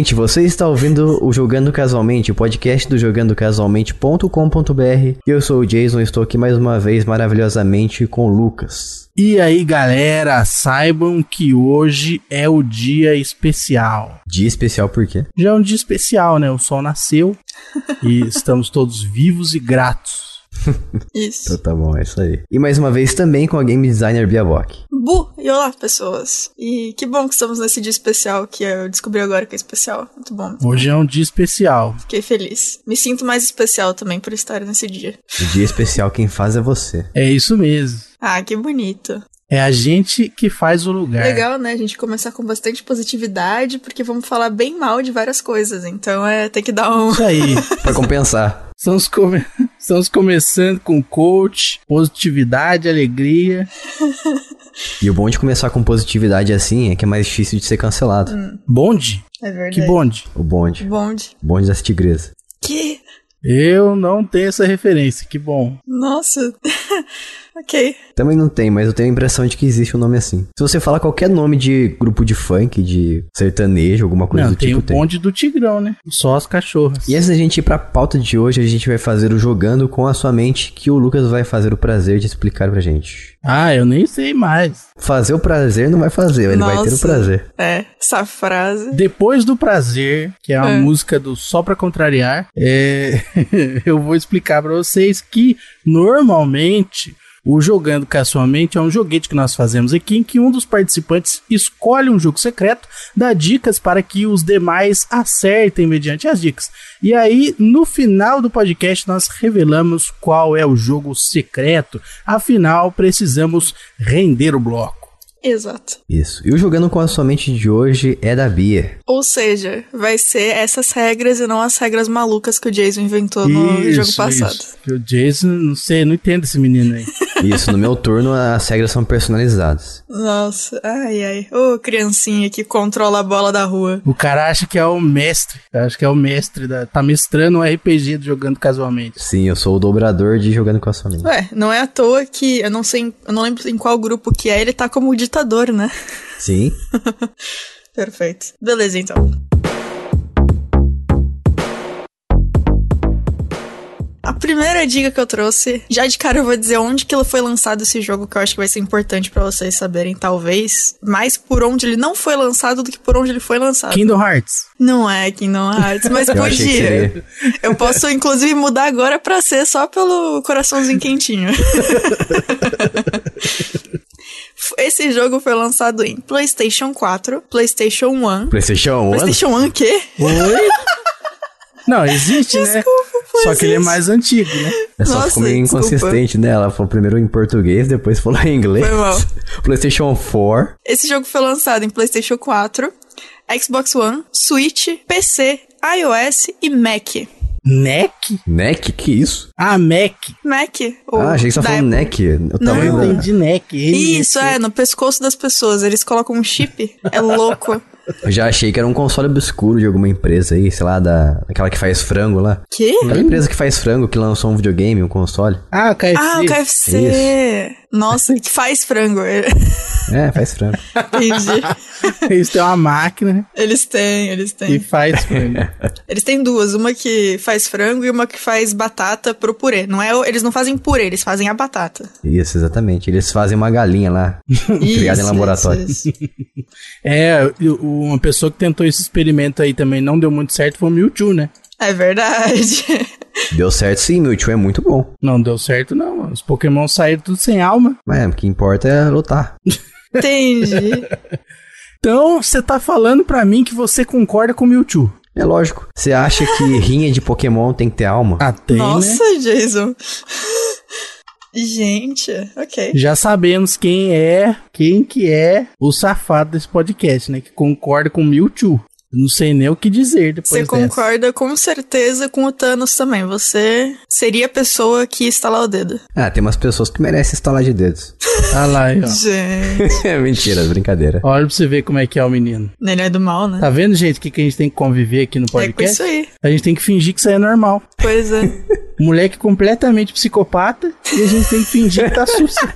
ouvinte, você está ouvindo o Jogando Casualmente, o podcast do jogandocasualmente.com.br. Eu sou o Jason, estou aqui mais uma vez maravilhosamente com o Lucas. E aí, galera, saibam que hoje é o dia especial. Dia especial por quê? Já é um dia especial, né? O sol nasceu e estamos todos vivos e gratos. Isso. Então tá bom, é isso aí. E mais uma vez também com a game designer Biabok. Bu! E olá, pessoas. E que bom que estamos nesse dia especial, que eu descobri agora que é especial. Muito bom. muito Hoje é um dia especial. Fiquei feliz. Me sinto mais especial também por estar nesse dia. O dia especial quem faz é você. É isso mesmo. Ah, que bonito. É a gente que faz o lugar. Legal, né? A gente começar com bastante positividade, porque vamos falar bem mal de várias coisas. Então é, tem que dar um. Isso aí. Pra compensar. Estamos, come- Estamos começando com coach, positividade, alegria. E o bom de começar com positividade assim é que é mais difícil de ser cancelado. Bonde? É verdade. Que bonde? O bonde. Bonde. O bonde das tigresas. Que? Eu não tenho essa referência, que bom. Nossa. ok. Também não tem, mas eu tenho a impressão de que existe um nome assim. Se você falar qualquer nome de grupo de funk, de sertanejo, alguma coisa não, do tem tipo, o bonde do Tigrão, né? Só as cachorras. E antes da gente ir pra pauta de hoje, a gente vai fazer o Jogando com a Sua Mente, que o Lucas vai fazer o prazer de explicar pra gente. Ah, eu nem sei mais. Fazer o prazer não vai fazer, ele vai ter o Nossa. prazer. É, essa frase. Depois do prazer, que é a É. música do Só Pra Contrariar, é, eu vou explicar pra vocês que normalmente o Jogando com a Sua Mente é um joguete que nós fazemos aqui em que um dos participantes escolhe um jogo secreto, dá dicas para que os demais acertem mediante as dicas. E aí, no final do podcast, nós revelamos qual é o jogo secreto. Afinal, precisamos render o bloco. Exato. Isso. E o Jogando com a Sua Mente de hoje é da Bia. Ou seja, vai ser essas regras e não as regras malucas que o Jason inventou no jogo passado. isso. Que O Jason, não sei, não entendo esse menino aí. Isso, no meu turno as regras são personalizadas. Nossa, ai ai. Ô, criancinha que controla a bola da rua. O cara acha que é o mestre. Acha que é o mestre da. Tá mestrando um RPG do jogando casualmente. Sim, eu sou o dobrador de Jogando com a Sua Mente. Ué, não é à toa que eu não sei, eu não lembro em qual grupo que é, ele tá como ditador, né? Sim. Perfeito. Beleza, então. A primeira dica que eu trouxe, já de cara eu vou dizer onde que ele foi lançado esse jogo, que eu acho que vai ser importante pra vocês saberem, talvez, mais por onde ele não foi lançado do que por onde ele foi lançado. Kingdom Hearts. Não é Kingdom Hearts, mas Eu podia. Eu posso, inclusive, mudar agora pra ser só pelo coraçãozinho quentinho. Esse jogo foi lançado em PlayStation 4, PlayStation 1. PlayStation 1? PlayStation 1 o quê? Oi? Não, existe, né? Desculpa, por Só que ele é mais antigo, né? É só Nossa, ficou meio desculpa. inconsistente, né? Ela falou primeiro em português, depois falou em inglês. Foi mal. PlayStation 4. Esse jogo foi lançado em PlayStation 4, Xbox One, Switch, PC, iOS e Mac. NEC? NEC? Que isso? Ah, Mac. Mac? ah, achei que você tava falando Apple. NEC. O tamanho Não, da... entendi NEC. Isso, é, no pescoço das pessoas. Eles colocam um chip. É louco. Eu já achei que era um console obscuro de alguma empresa aí, sei lá, da... daquela que faz frango lá. Quê? Aquela empresa que faz frango, que lançou um videogame, um console. Ah, o KFC. Ah, o KFC. Nossa, que faz frango. É, faz frango. Entendi. Eles têm uma máquina? Eles têm, eles e têm. faz frango. Eles têm duas, uma que faz frango e uma que faz batata pro purê. Não é, eles não fazem purê, eles fazem a batata. Isso, exatamente. Eles fazem uma galinha lá, criada em laboratório. isso, isso. É, e uma pessoa que tentou esse experimento aí também não deu muito certo foi o Mewtwo, né? É verdade. Deu certo sim, Mewtwo é muito bom. Não deu certo, não. Os Pokémon saíram tudo sem alma. Mas o que importa é lutar. Entendi. Então, você tá falando pra mim que você concorda com o Mewtwo. É lógico. Você acha que rinha de Pokémon tem que ter alma? Ah, tem, né? Nossa, Jason. Gente, ok. Já sabemos quem é, quem que é o safado desse podcast, né? Que concorda com o Mewtwo. Não sei nem o que dizer depois Você dessa. concorda com certeza com o Thanos também. Você seria a pessoa que estalar o dedo. Ah, tem umas pessoas que merecem estalar de dedos. Ah lá, aí, ó. Gente, Mentira, brincadeira. Olha pra você ver como é que é o menino. ele é do mal, né? Tá vendo, gente, o que, que a gente tem que conviver aqui no é com podcast? isso aí. A gente tem que fingir que isso aí é normal. Pois é. Moleque completamente psicopata e a gente tem que fingir que tá susto.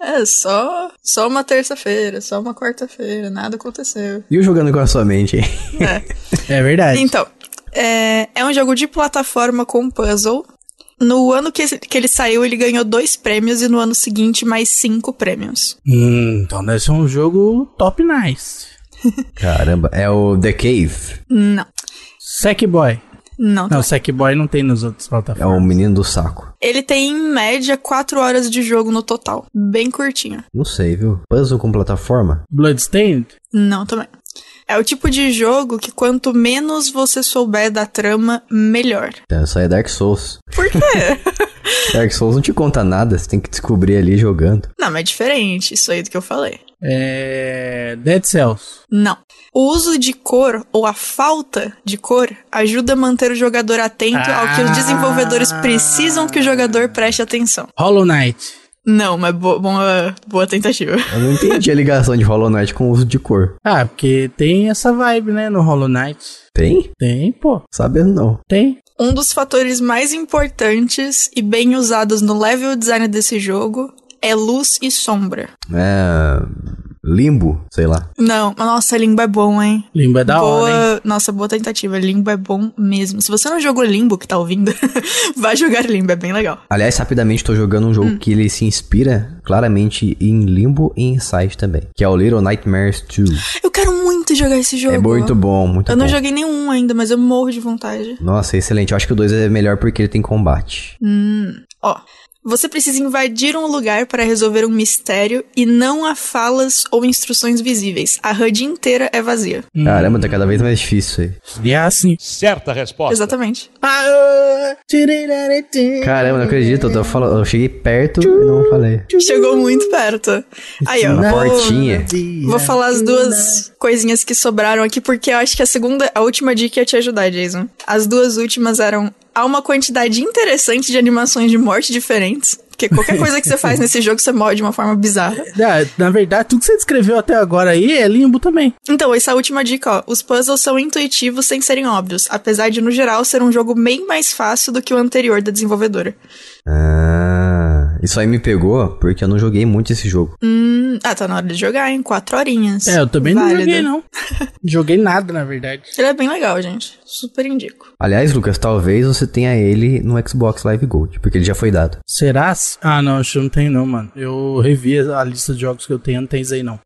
É só, só uma terça-feira, só uma quarta-feira, nada aconteceu. E o jogando com a sua mente, hein? É. É verdade. Então, é, é um jogo de plataforma com puzzle. No ano que, que ele saiu, ele ganhou dois prêmios e no ano seguinte mais cinco prêmios. Hum, então deve ser um jogo top nice. Caramba, é o The Cave. Não, Sackboy. Não. Não, Sackboy não tem nos outros É o plataformas. menino do saco. Ele tem em média quatro horas de jogo no total. Bem curtinho. Não sei, viu? Puzzle com plataforma? Bloodstained? Não, também. É o tipo de jogo que quanto menos você souber da trama, melhor. Então, isso aí é Dark Souls. Por quê? Dark Souls não te conta nada, você tem que descobrir ali jogando. não, mas é diferente, isso aí do que eu falei. É. Dead Cells. Não. O uso de cor, ou a falta de cor, ajuda a manter o jogador atento ao que os desenvolvedores precisam que o jogador preste atenção. Hollow Knight. Não, mas bo boa, boa tentativa. Eu não entendi a ligação de Hollow Knight com o uso de cor. Ah, porque tem essa vibe, né, no Hollow Knight. Tem? Tem, pô. Sabendo não. Tem. Um dos fatores mais importantes e bem usados no level design desse jogo é luz e sombra. É. Limbo, sei lá. Não, mas nossa, Limbo é bom, hein? Limbo é da boa, hora, hein? Nossa, boa tentativa. Limbo é bom mesmo. Se você não jogou Limbo, que tá ouvindo, vai jogar Limbo, é bem legal. Aliás, rapidamente tô jogando um jogo que ele se inspira claramente em Limbo e Inside também, que é o Little Nightmares 2. Eu quero muito jogar esse jogo. É muito bom, muito Eu bom. não joguei nenhum ainda, mas eu morro de vontade. Nossa, excelente. Eu acho que o 2 é melhor porque ele tem combate. Hum, ó. Você precisa invadir um lugar para resolver um mistério e não há falas ou instruções visíveis. A HUD inteira é vazia. Caramba, tá cada vez mais difícil isso E é assim. Certa resposta. Exatamente. aí. Caramba, não acredito. Eu, falando, eu cheguei perto e não falei. Chegou muito perto. Aí, ó. Na portinha. Vou falar as duas coisinhas que sobraram aqui, porque eu acho que a segunda, a última dica ia te ajudar, Jason. As duas últimas eram. Há uma quantidade interessante de animações de morte diferentes. Porque qualquer coisa que você faz nesse jogo, você morre de uma forma bizarra. Ah, na verdade, tudo que você descreveu até agora aí é limbo também. Então, essa última dica, ó. Os puzzles são intuitivos sem serem óbvios, apesar de, no geral, ser um jogo bem mais fácil do que o anterior da desenvolvedora. Ah, isso aí me pegou porque eu não joguei muito esse jogo. Hum, ah, tá na hora de jogar, hein? Quatro horinhas. É, eu também não Válido. joguei, não. joguei nada, na verdade. Ele é bem legal, gente. Super indico. Aliás, Lucas, talvez você tenha ele no Xbox Live Gold, porque ele já foi dado. Será? Ah, não, acho que não tem não, mano. Eu revi a lista de jogos que eu tenho, não tem isso aí não.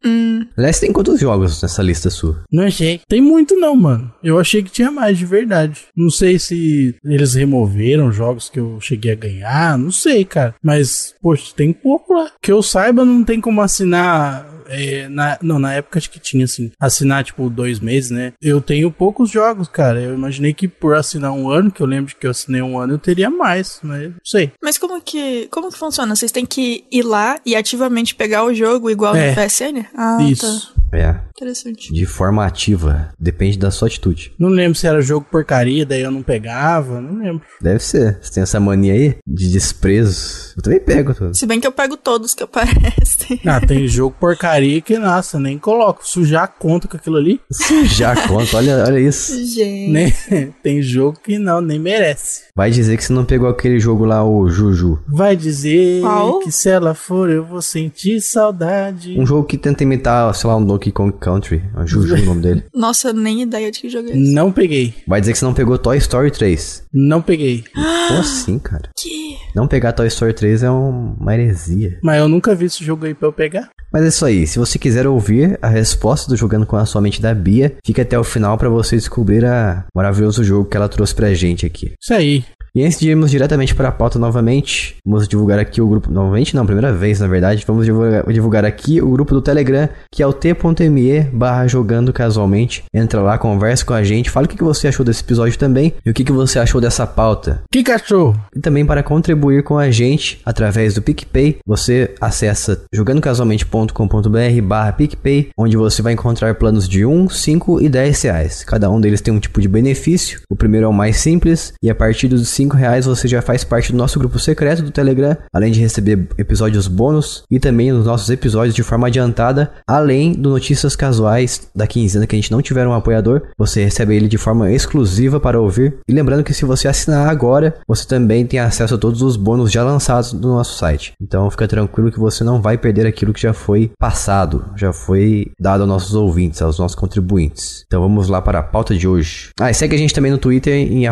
Aliás, tem quantos jogos nessa lista sua? Não achei. Tem muito não, mano. Eu achei que tinha mais, de verdade. Não sei se eles removeram jogos que eu cheguei a ganhar, não sei, cara. Mas, poxa, tem pouco lá. Que eu saiba, não tem como assinar... あ é, na, não, na época acho que tinha, assim. Assinar, tipo, dois meses, né? Eu tenho poucos jogos, cara. Eu imaginei que por assinar um ano, que eu lembro que eu assinei um ano, eu teria mais, mas não sei. Mas como que, como que funciona? Vocês têm que ir lá e ativamente pegar o jogo igual É. no PSN? Ah, Isso. tá. É, Interessante. de forma ativa. Depende da sua atitude. Não lembro se era jogo porcaria, daí eu não pegava, não lembro. Deve ser. Você tem essa mania aí de desprezo. Eu também pego tudo. Se bem que eu pego todos que aparecem. Ah, tem jogo porcaria que, nossa, nem coloco. Sujar a conta com aquilo ali. Já conta, olha, olha isso. Gente. Nem, tem jogo que não, nem merece. Vai dizer que você não pegou aquele jogo lá, o Juju. Vai dizer Qual? que se ela for eu vou sentir saudade. Um jogo que tenta imitar, sei lá, um Donkey Kong Country. É Juju o nome dele. Nossa, nem ideia de que jogo é esse. Não peguei. Vai dizer que você não pegou Toy Story 3. Não peguei. Como assim, cara? Que? Não pegar Toy Story 3 é um- uma heresia. Mas eu nunca vi esse jogo aí pra eu pegar. Mas é isso aí. Se você quiser ouvir a resposta do Jogando com a Sua Mente da Bia, fique até o final pra você descobrir a maravilhoso jogo que ela trouxe pra gente aqui. Isso aí. E antes de irmos diretamente para a pauta novamente, vamos divulgar aqui o grupo. Novamente, não, primeira vez na verdade. Vamos divulgar, divulgar aqui o grupo do Telegram, que é o t.me barra jogando casualmente. Entra lá, conversa com a gente, fala o que que você achou desse episódio também e o que que você achou dessa pauta. Que cachorro? E também para contribuir com a gente através do PicPay, você acessa jogandocasualmente.com.br barra PicPay, onde você vai encontrar planos de 1, 5 e 10 reais. Cada um deles tem um tipo de benefício. O primeiro é o mais simples, e a partir dos 5 reais você já faz parte do nosso grupo secreto do Telegram, além de receber episódios bônus e também os nossos episódios de forma adiantada, além do notícias casuais da quinzena que a gente não tiver um apoiador, você recebe ele de forma exclusiva para ouvir. E lembrando que se você assinar agora, você também tem acesso a todos os bônus já lançados no nosso site. Então fica tranquilo que você não vai perder aquilo que já foi passado, já foi dado aos nossos ouvintes, aos nossos contribuintes. Então vamos lá para a pauta de hoje. Ah, e segue a gente também no Twitter em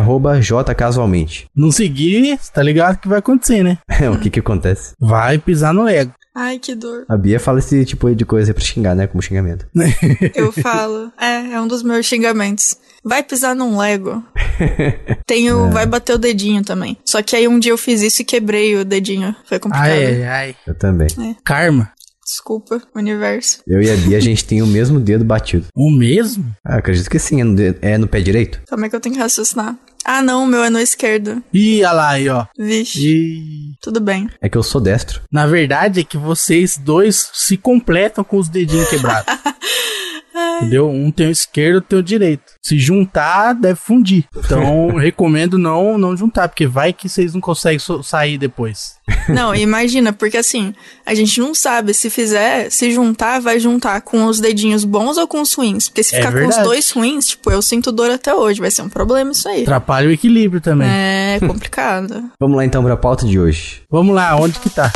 jcasualmente. Não seguir, tá ligado que vai acontecer, né? o que que acontece? Vai pisar no Lego. Ai, que dor. A Bia fala esse tipo de coisa pra xingar, né? Como xingamento. Eu falo. É, é um dos meus xingamentos. Vai pisar num Lego. Tenho, vai bater o dedinho também. Só que aí um dia eu fiz isso e quebrei o dedinho. Foi complicado. Ai, ai, ai. Eu também. Karma. Desculpa, universo. Eu e a Bia, a gente tem o mesmo dedo batido. O mesmo? Ah, acredito que sim, é no, dedo- é no pé direito. Como é que eu tenho que raciocinar? Ah, não, o meu é no esquerdo. Ih, olha lá aí, ó. Vixe, E tudo bem. É que eu sou destro. na verdade é que vocês dois se completam com os dedinhos quebrados. Entendeu? Um tem o esquerdo, outro tem o direito. Se juntar, deve fundir. Então, recomendo não não juntar, porque vai que vocês não conseguem so- sair depois. Não, imagina, porque assim, a gente não sabe se fizer, se juntar, vai juntar com os dedinhos bons ou com os ruins. Porque se É ficar com os verdade. dois ruins, tipo, eu sinto dor até hoje, vai ser um problema isso aí. Atrapalha o equilíbrio também. É complicado. Vamos lá então pra pauta de hoje. Vamos lá, onde que tá?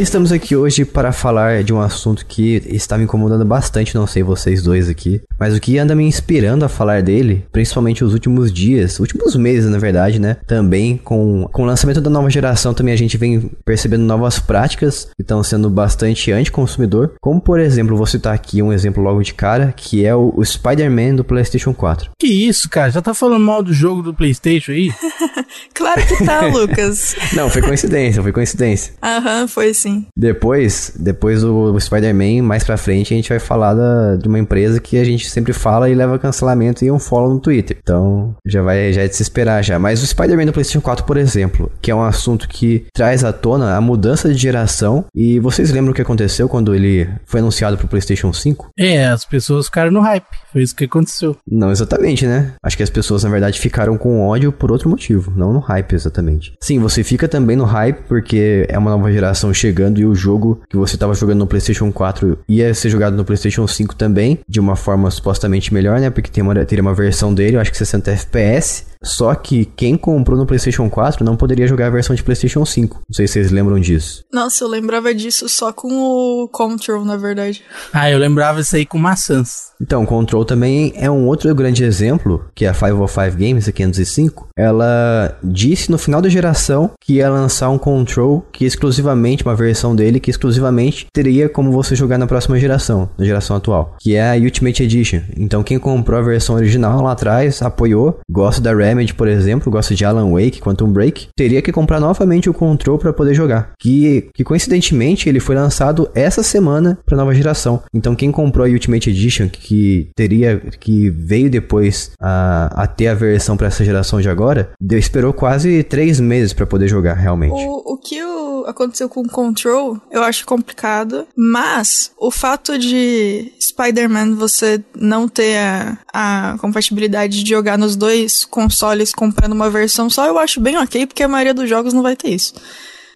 Estamos aqui hoje para falar de um assunto que está me incomodando bastante, não sei vocês dois aqui, mas o que anda me inspirando a falar dele, principalmente os últimos dias, últimos meses na verdade, né? Também com, com o lançamento da nova geração também a gente vem percebendo novas práticas que estão sendo bastante anticonsumidor, como por exemplo, vou citar aqui um exemplo logo de cara, que é o, o Spider-Man do PlayStation 4. Que isso, cara? Já tá falando mal do jogo do PlayStation aí? Claro que tá, Lucas. Não, foi coincidência, foi coincidência. Aham, foi sim. Depois, depois do Spider-Man, mais pra frente, a gente vai falar da- de uma empresa que a gente sempre fala e leva cancelamento e um follow no Twitter. Então, já vai já é de se esperar já. Mas o Spider-Man do PlayStation 4, por exemplo, que é um assunto que traz à tona a mudança de geração. E vocês lembram o que aconteceu quando ele foi anunciado pro PlayStation 5? É, as pessoas ficaram no hype. Foi isso que aconteceu. Não exatamente, né? Acho que as pessoas, na verdade, ficaram com ódio por outro motivo, não no hype exatamente. Sim, você fica também no hype porque é uma nova geração chegando e o jogo que você estava jogando no PlayStation 4 ia ser jogado no PlayStation 5 também, de uma forma supostamente melhor, né? Porque tem uma, teria uma versão dele, eu acho que 60 FPS. Só que quem comprou no PlayStation 4 não poderia jogar a versão de PlayStation 5. Não sei se vocês lembram disso. Nossa, eu lembrava disso só com o Control, na verdade. Ah, eu lembrava isso aí com maçãs. Então, Control também é um outro grande exemplo, que é a 505 Games, a 505. Ela disse no final da geração que ia lançar um Control que exclusivamente, uma versão dele que exclusivamente teria como você jogar na próxima geração, na geração atual, que é a Ultimate Edition. Então, quem comprou a versão original lá atrás, apoiou, gosta da Por exemplo, gosta de Alan Wake, Quantum Break, teria que comprar novamente o Control para poder jogar. Que, que coincidentemente ele foi lançado essa semana para nova geração. Então, quem comprou a Ultimate Edition, que teria que veio depois a, a ter a versão para essa geração de agora, deu, esperou quase três meses para poder jogar realmente. O, o que o- aconteceu com o Control, eu acho complicado, mas o fato de Spider-Man você não ter a, a compatibilidade de jogar nos dois consoles comprando uma versão só, eu acho bem ok, porque a maioria dos jogos não vai ter isso.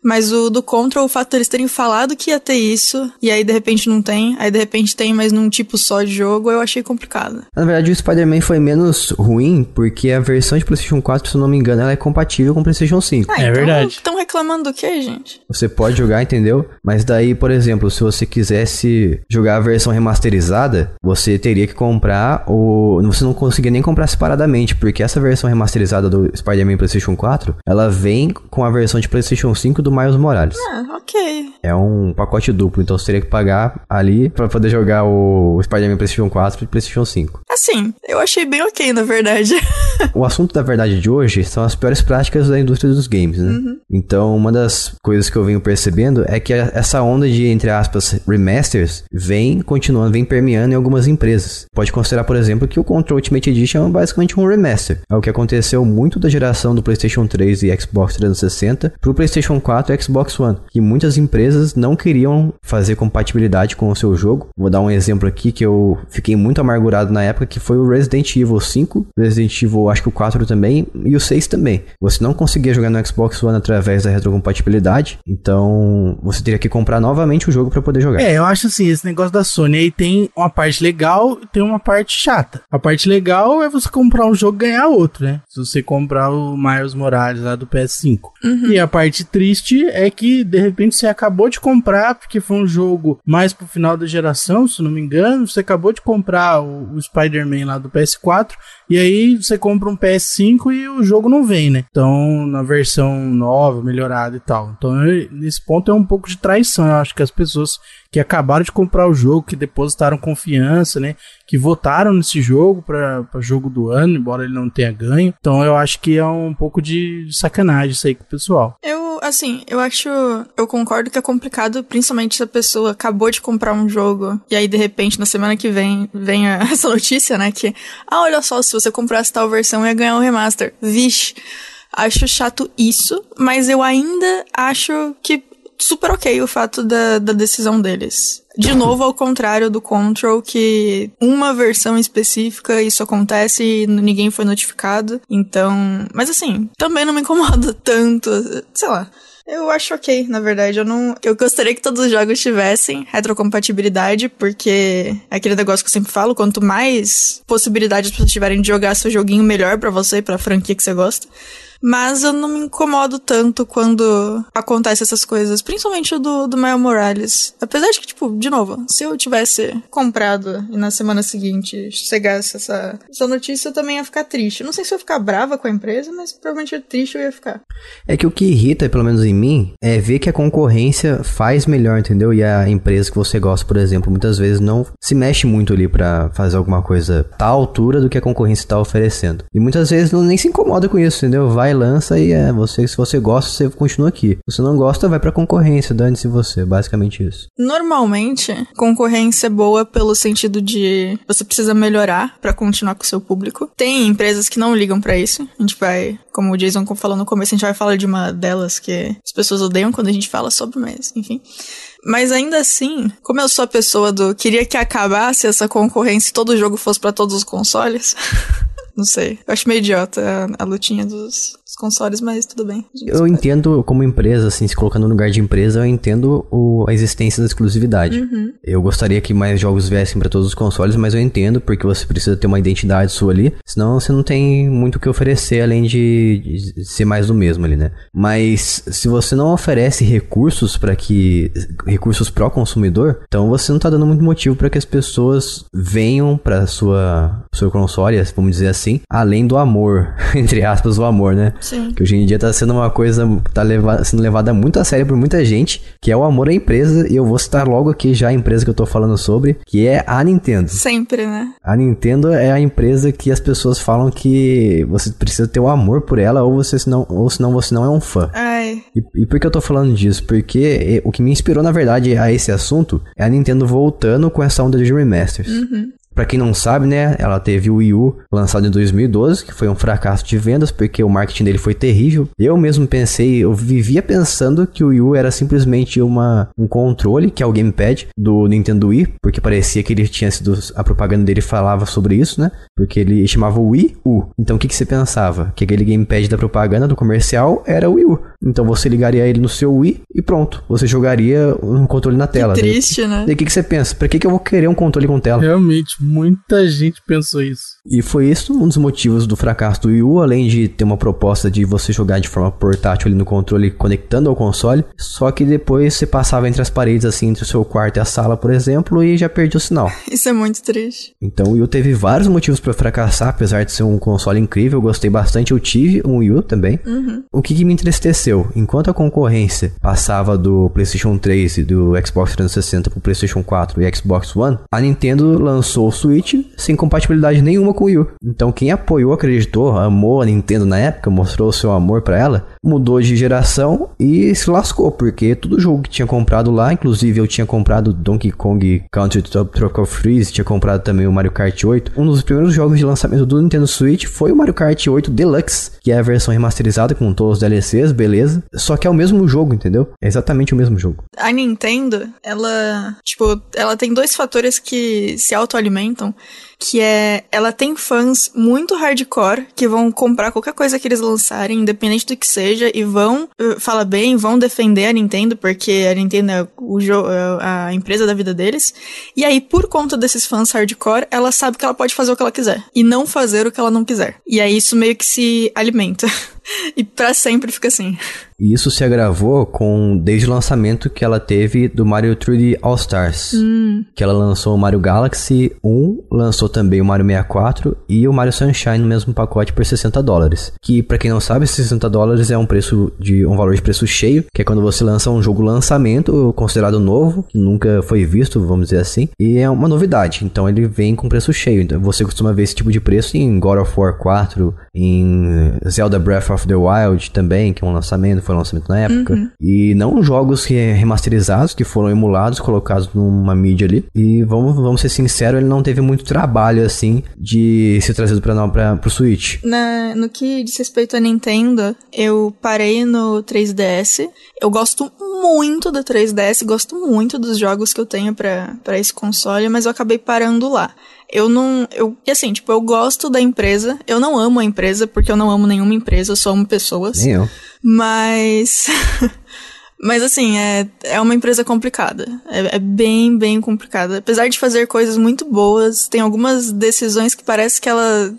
Mas o do Control, o fato deles terem falado que ia ter isso, e aí de repente não tem, aí de repente tem, mas num tipo só de jogo, eu achei complicado. Na verdade, o Spider-Man foi menos ruim porque a versão de PlayStation 4, se eu não me engano, ela é compatível com o PlayStation 5. Ah, É então verdade. Estão reclamando do quê, gente? Você pode jogar, entendeu? Mas daí, por exemplo, se você quisesse jogar a versão remasterizada, você teria que comprar o. Você não conseguia nem comprar separadamente, porque essa versão remasterizada do Spider-Man PlayStation 4 ela vem com a versão de PlayStation 5 do Miles Morales. Ah, ok. É um pacote duplo, então você teria que pagar ali pra poder jogar o Spider-Man PlayStation 4 e PlayStation 5. Assim, eu achei bem ok, na verdade. O assunto da verdade de hoje são as piores práticas da indústria dos games, né? Então, uma das coisas que eu venho percebendo é que essa onda de, entre aspas, remasters vem continuando, vem permeando em algumas empresas. Pode considerar, por exemplo, que o Control Ultimate Edition é basicamente um remaster. É o que aconteceu muito da geração do PlayStation 3 e Xbox 360 pro PlayStation 4 4 e Xbox One, que muitas empresas não queriam fazer compatibilidade com o seu jogo. Vou dar um exemplo aqui que eu fiquei muito amargurado na época, que foi o Resident Evil 5, Resident Evil acho que o 4 também e o 6 também. Você não conseguia jogar no Xbox One através da retrocompatibilidade, então você teria que comprar novamente o jogo para poder jogar. É, eu acho assim, esse negócio da Sony aí tem uma parte legal e tem uma parte chata. A parte legal é você comprar um jogo e ganhar outro, né? Se você comprar o Miles Morales lá do PS5. Uhum. E a parte triste é que de repente você acabou de comprar porque foi um jogo mais pro final da geração, se não me engano, você acabou de comprar o, o Spider-Man lá do PS4 e aí você compra um PS5 e o jogo não vem, né? Então, na versão nova, melhorada e tal. Então, nesse ponto é um pouco de traição. Eu acho que as pessoas que acabaram de comprar o jogo, que depositaram confiança, né? Que votaram nesse jogo para jogo do ano, embora ele não tenha ganho. Então, eu acho que é um pouco de sacanagem isso aí com o pessoal. Eu, assim, eu acho. Eu concordo que é complicado, principalmente se a pessoa acabou de comprar um jogo e aí, de repente, na semana que vem, vem essa notícia, né? Que, ah, olha só, se você comprasse tal versão, ia ganhar um remaster. Vixe. Acho chato isso, mas eu ainda acho que super ok o fato da, da decisão deles. De novo, ao contrário do Control, que uma versão específica isso acontece e ninguém foi notificado. Então. Mas assim, também não me incomoda tanto. Sei lá. Eu acho ok, na verdade. Eu não. Eu gostaria que todos os jogos tivessem retrocompatibilidade, porque é aquele negócio que eu sempre falo: quanto mais possibilidades pessoas tiverem de jogar seu joguinho, melhor pra você e pra franquia que você gosta. Mas eu não me incomodo tanto quando acontece essas coisas, principalmente o do, do Miles Morales. Apesar de que, tipo, de novo, se eu tivesse comprado e na semana seguinte chegasse essa, essa notícia, eu também ia ficar triste. Não sei se eu ia ficar brava com a empresa, mas provavelmente triste eu ia ficar. É que o que irrita, pelo menos em mim, é ver que a concorrência faz melhor, entendeu? E a empresa que você gosta, por exemplo, muitas vezes não se mexe muito ali pra fazer alguma coisa à altura do que a concorrência tá oferecendo. E muitas vezes não nem se incomoda com isso, entendeu? Vai, lança e é, você, se você gosta, você continua aqui. Se você não gosta, vai pra concorrência, dane-se você, basicamente isso. Normalmente, concorrência é boa pelo sentido de você precisa melhorar pra continuar com o seu público. Tem empresas que não ligam pra isso. A gente vai, como o Jason falou no começo, a gente vai falar de uma delas que as pessoas odeiam quando a gente fala sobre, mas enfim. Mas ainda assim, como eu sou a pessoa do queria que acabasse essa concorrência e todo jogo fosse pra todos os consoles. Não sei. Eu acho meio idiota a, a lutinha dos, dos consoles, mas tudo bem. Eu entendo como empresa, assim, se colocando no lugar de empresa, eu entendo o- a existência da exclusividade. Eu gostaria que mais jogos viessem pra todos os consoles, mas eu entendo porque você precisa ter uma identidade sua ali, senão você não tem muito o que oferecer além de, de ser mais do mesmo ali, né? Mas se você não oferece recursos para que recursos pró consumidor, então você não tá dando muito motivo para que as pessoas venham para sua seu console, vamos dizer assim, além do amor, entre aspas, o amor, né? Sim. Que hoje em dia tá sendo uma coisa, tá leva, sendo levada muito a sério por muita gente, que é o amor à empresa, e eu vou citar logo aqui já a empresa que eu tô falando sobre, que é a Nintendo. Sempre, né? A Nintendo é a empresa que as pessoas falam que você precisa ter o amor por ela, ou você senão, ou senão você não é um fã. Ai. E, e por que eu tô falando disso? Porque eh, o que me inspirou, na verdade, a esse assunto é a Nintendo voltando com essa onda de remasters. Pra quem não sabe, né, ela teve o Wii U lançado em 2012, que foi um fracasso de vendas, porque o marketing dele foi terrível. Eu mesmo pensei, eu vivia pensando que o Wii U era simplesmente uma, um controle, que é o gamepad do Nintendo Wii, porque parecia que ele tinha sido, a propaganda dele falava sobre isso, né, porque ele chamava o Wii U. Então o que, que você pensava? Que aquele gamepad da propaganda, do comercial, era o Wii U. Então você ligaria ele no seu Wii e pronto, você jogaria um controle na tela. Daí- Triste, né? Daí o que, que você pensa? Pra que, que eu vou querer um controle com tela? Realmente, muita gente pensou isso. E foi isso um dos motivos do fracasso do Wii U, além de ter uma proposta de você jogar de forma portátil ali no controle conectando ao console, só que depois você passava entre as paredes assim, entre o seu quarto e a sala, por exemplo, e já perdia o sinal. Isso é muito triste. Então o Wii U teve vários motivos para fracassar, apesar de ser um console incrível, eu gostei bastante, eu tive um Wii U também. O que, que me entristeceu? Enquanto a concorrência passava do PlayStation 3 e do Xbox 360 pro PlayStation 4 e Xbox One, a Nintendo lançou o Switch sem compatibilidade nenhuma com o Wii U. Então quem apoiou, acreditou, amou a Nintendo na época, mostrou o seu amor para ela, mudou de geração e se lascou, porque todo jogo que tinha comprado lá, inclusive eu tinha comprado Donkey Kong Country Tropical Freeze, tinha comprado também o Mario Kart 8. Um dos primeiros jogos de lançamento do Nintendo Switch foi o Mario Kart 8 Deluxe, que é a versão remasterizada com todos os DLCs, beleza. Só que é o mesmo jogo, entendeu? É exatamente o mesmo jogo. A Nintendo, ela, tipo, ela tem dois fatores que se autoalimentam que é ela tem fãs muito hardcore que vão comprar qualquer coisa que eles lançarem, independente do que seja, e vão uh, fala bem, vão defender a Nintendo porque a Nintendo é o é a empresa da vida deles. E aí, por conta desses fãs hardcore, ela sabe que ela pode fazer o que ela quiser e não fazer o que ela não quiser. E aí isso meio que se alimenta. e para sempre fica assim. E isso se agravou com desde o lançamento que ela teve do Mario 3D All Stars. Hum. Que ela lançou o Mario Galaxy 1, lançou também o Mario 64 e o Mario Sunshine no mesmo pacote por 60 dólares. Que para quem não sabe, 60 dólares é um preço de um valor de preço cheio, que é quando você lança um jogo lançamento considerado novo, que nunca foi visto, vamos dizer assim, e é uma novidade. Então ele vem com preço cheio. Então você costuma ver esse tipo de preço em God of War 4, em Zelda Breath of the Wild também, que é um lançamento foi lançamento na época. Uhum. E não jogos que remasterizados, que foram emulados, colocados numa mídia ali. E vamos, vamos ser sinceros, ele não teve muito trabalho, assim, de ser trazido pra, pra, pro Switch. Na, no que diz respeito à Nintendo, eu parei no 3DS. Eu gosto muito do 3DS, gosto muito dos jogos que eu tenho para esse console, mas eu acabei parando lá. Eu não. Eu, e assim, tipo, eu gosto da empresa. Eu não amo a empresa, porque eu não amo nenhuma empresa, eu só amo pessoas. Nem eu. Mas. Mas assim, é, é uma empresa complicada. É, é, bem, bem complicada. Apesar de fazer coisas muito boas, tem algumas decisões que parece que ela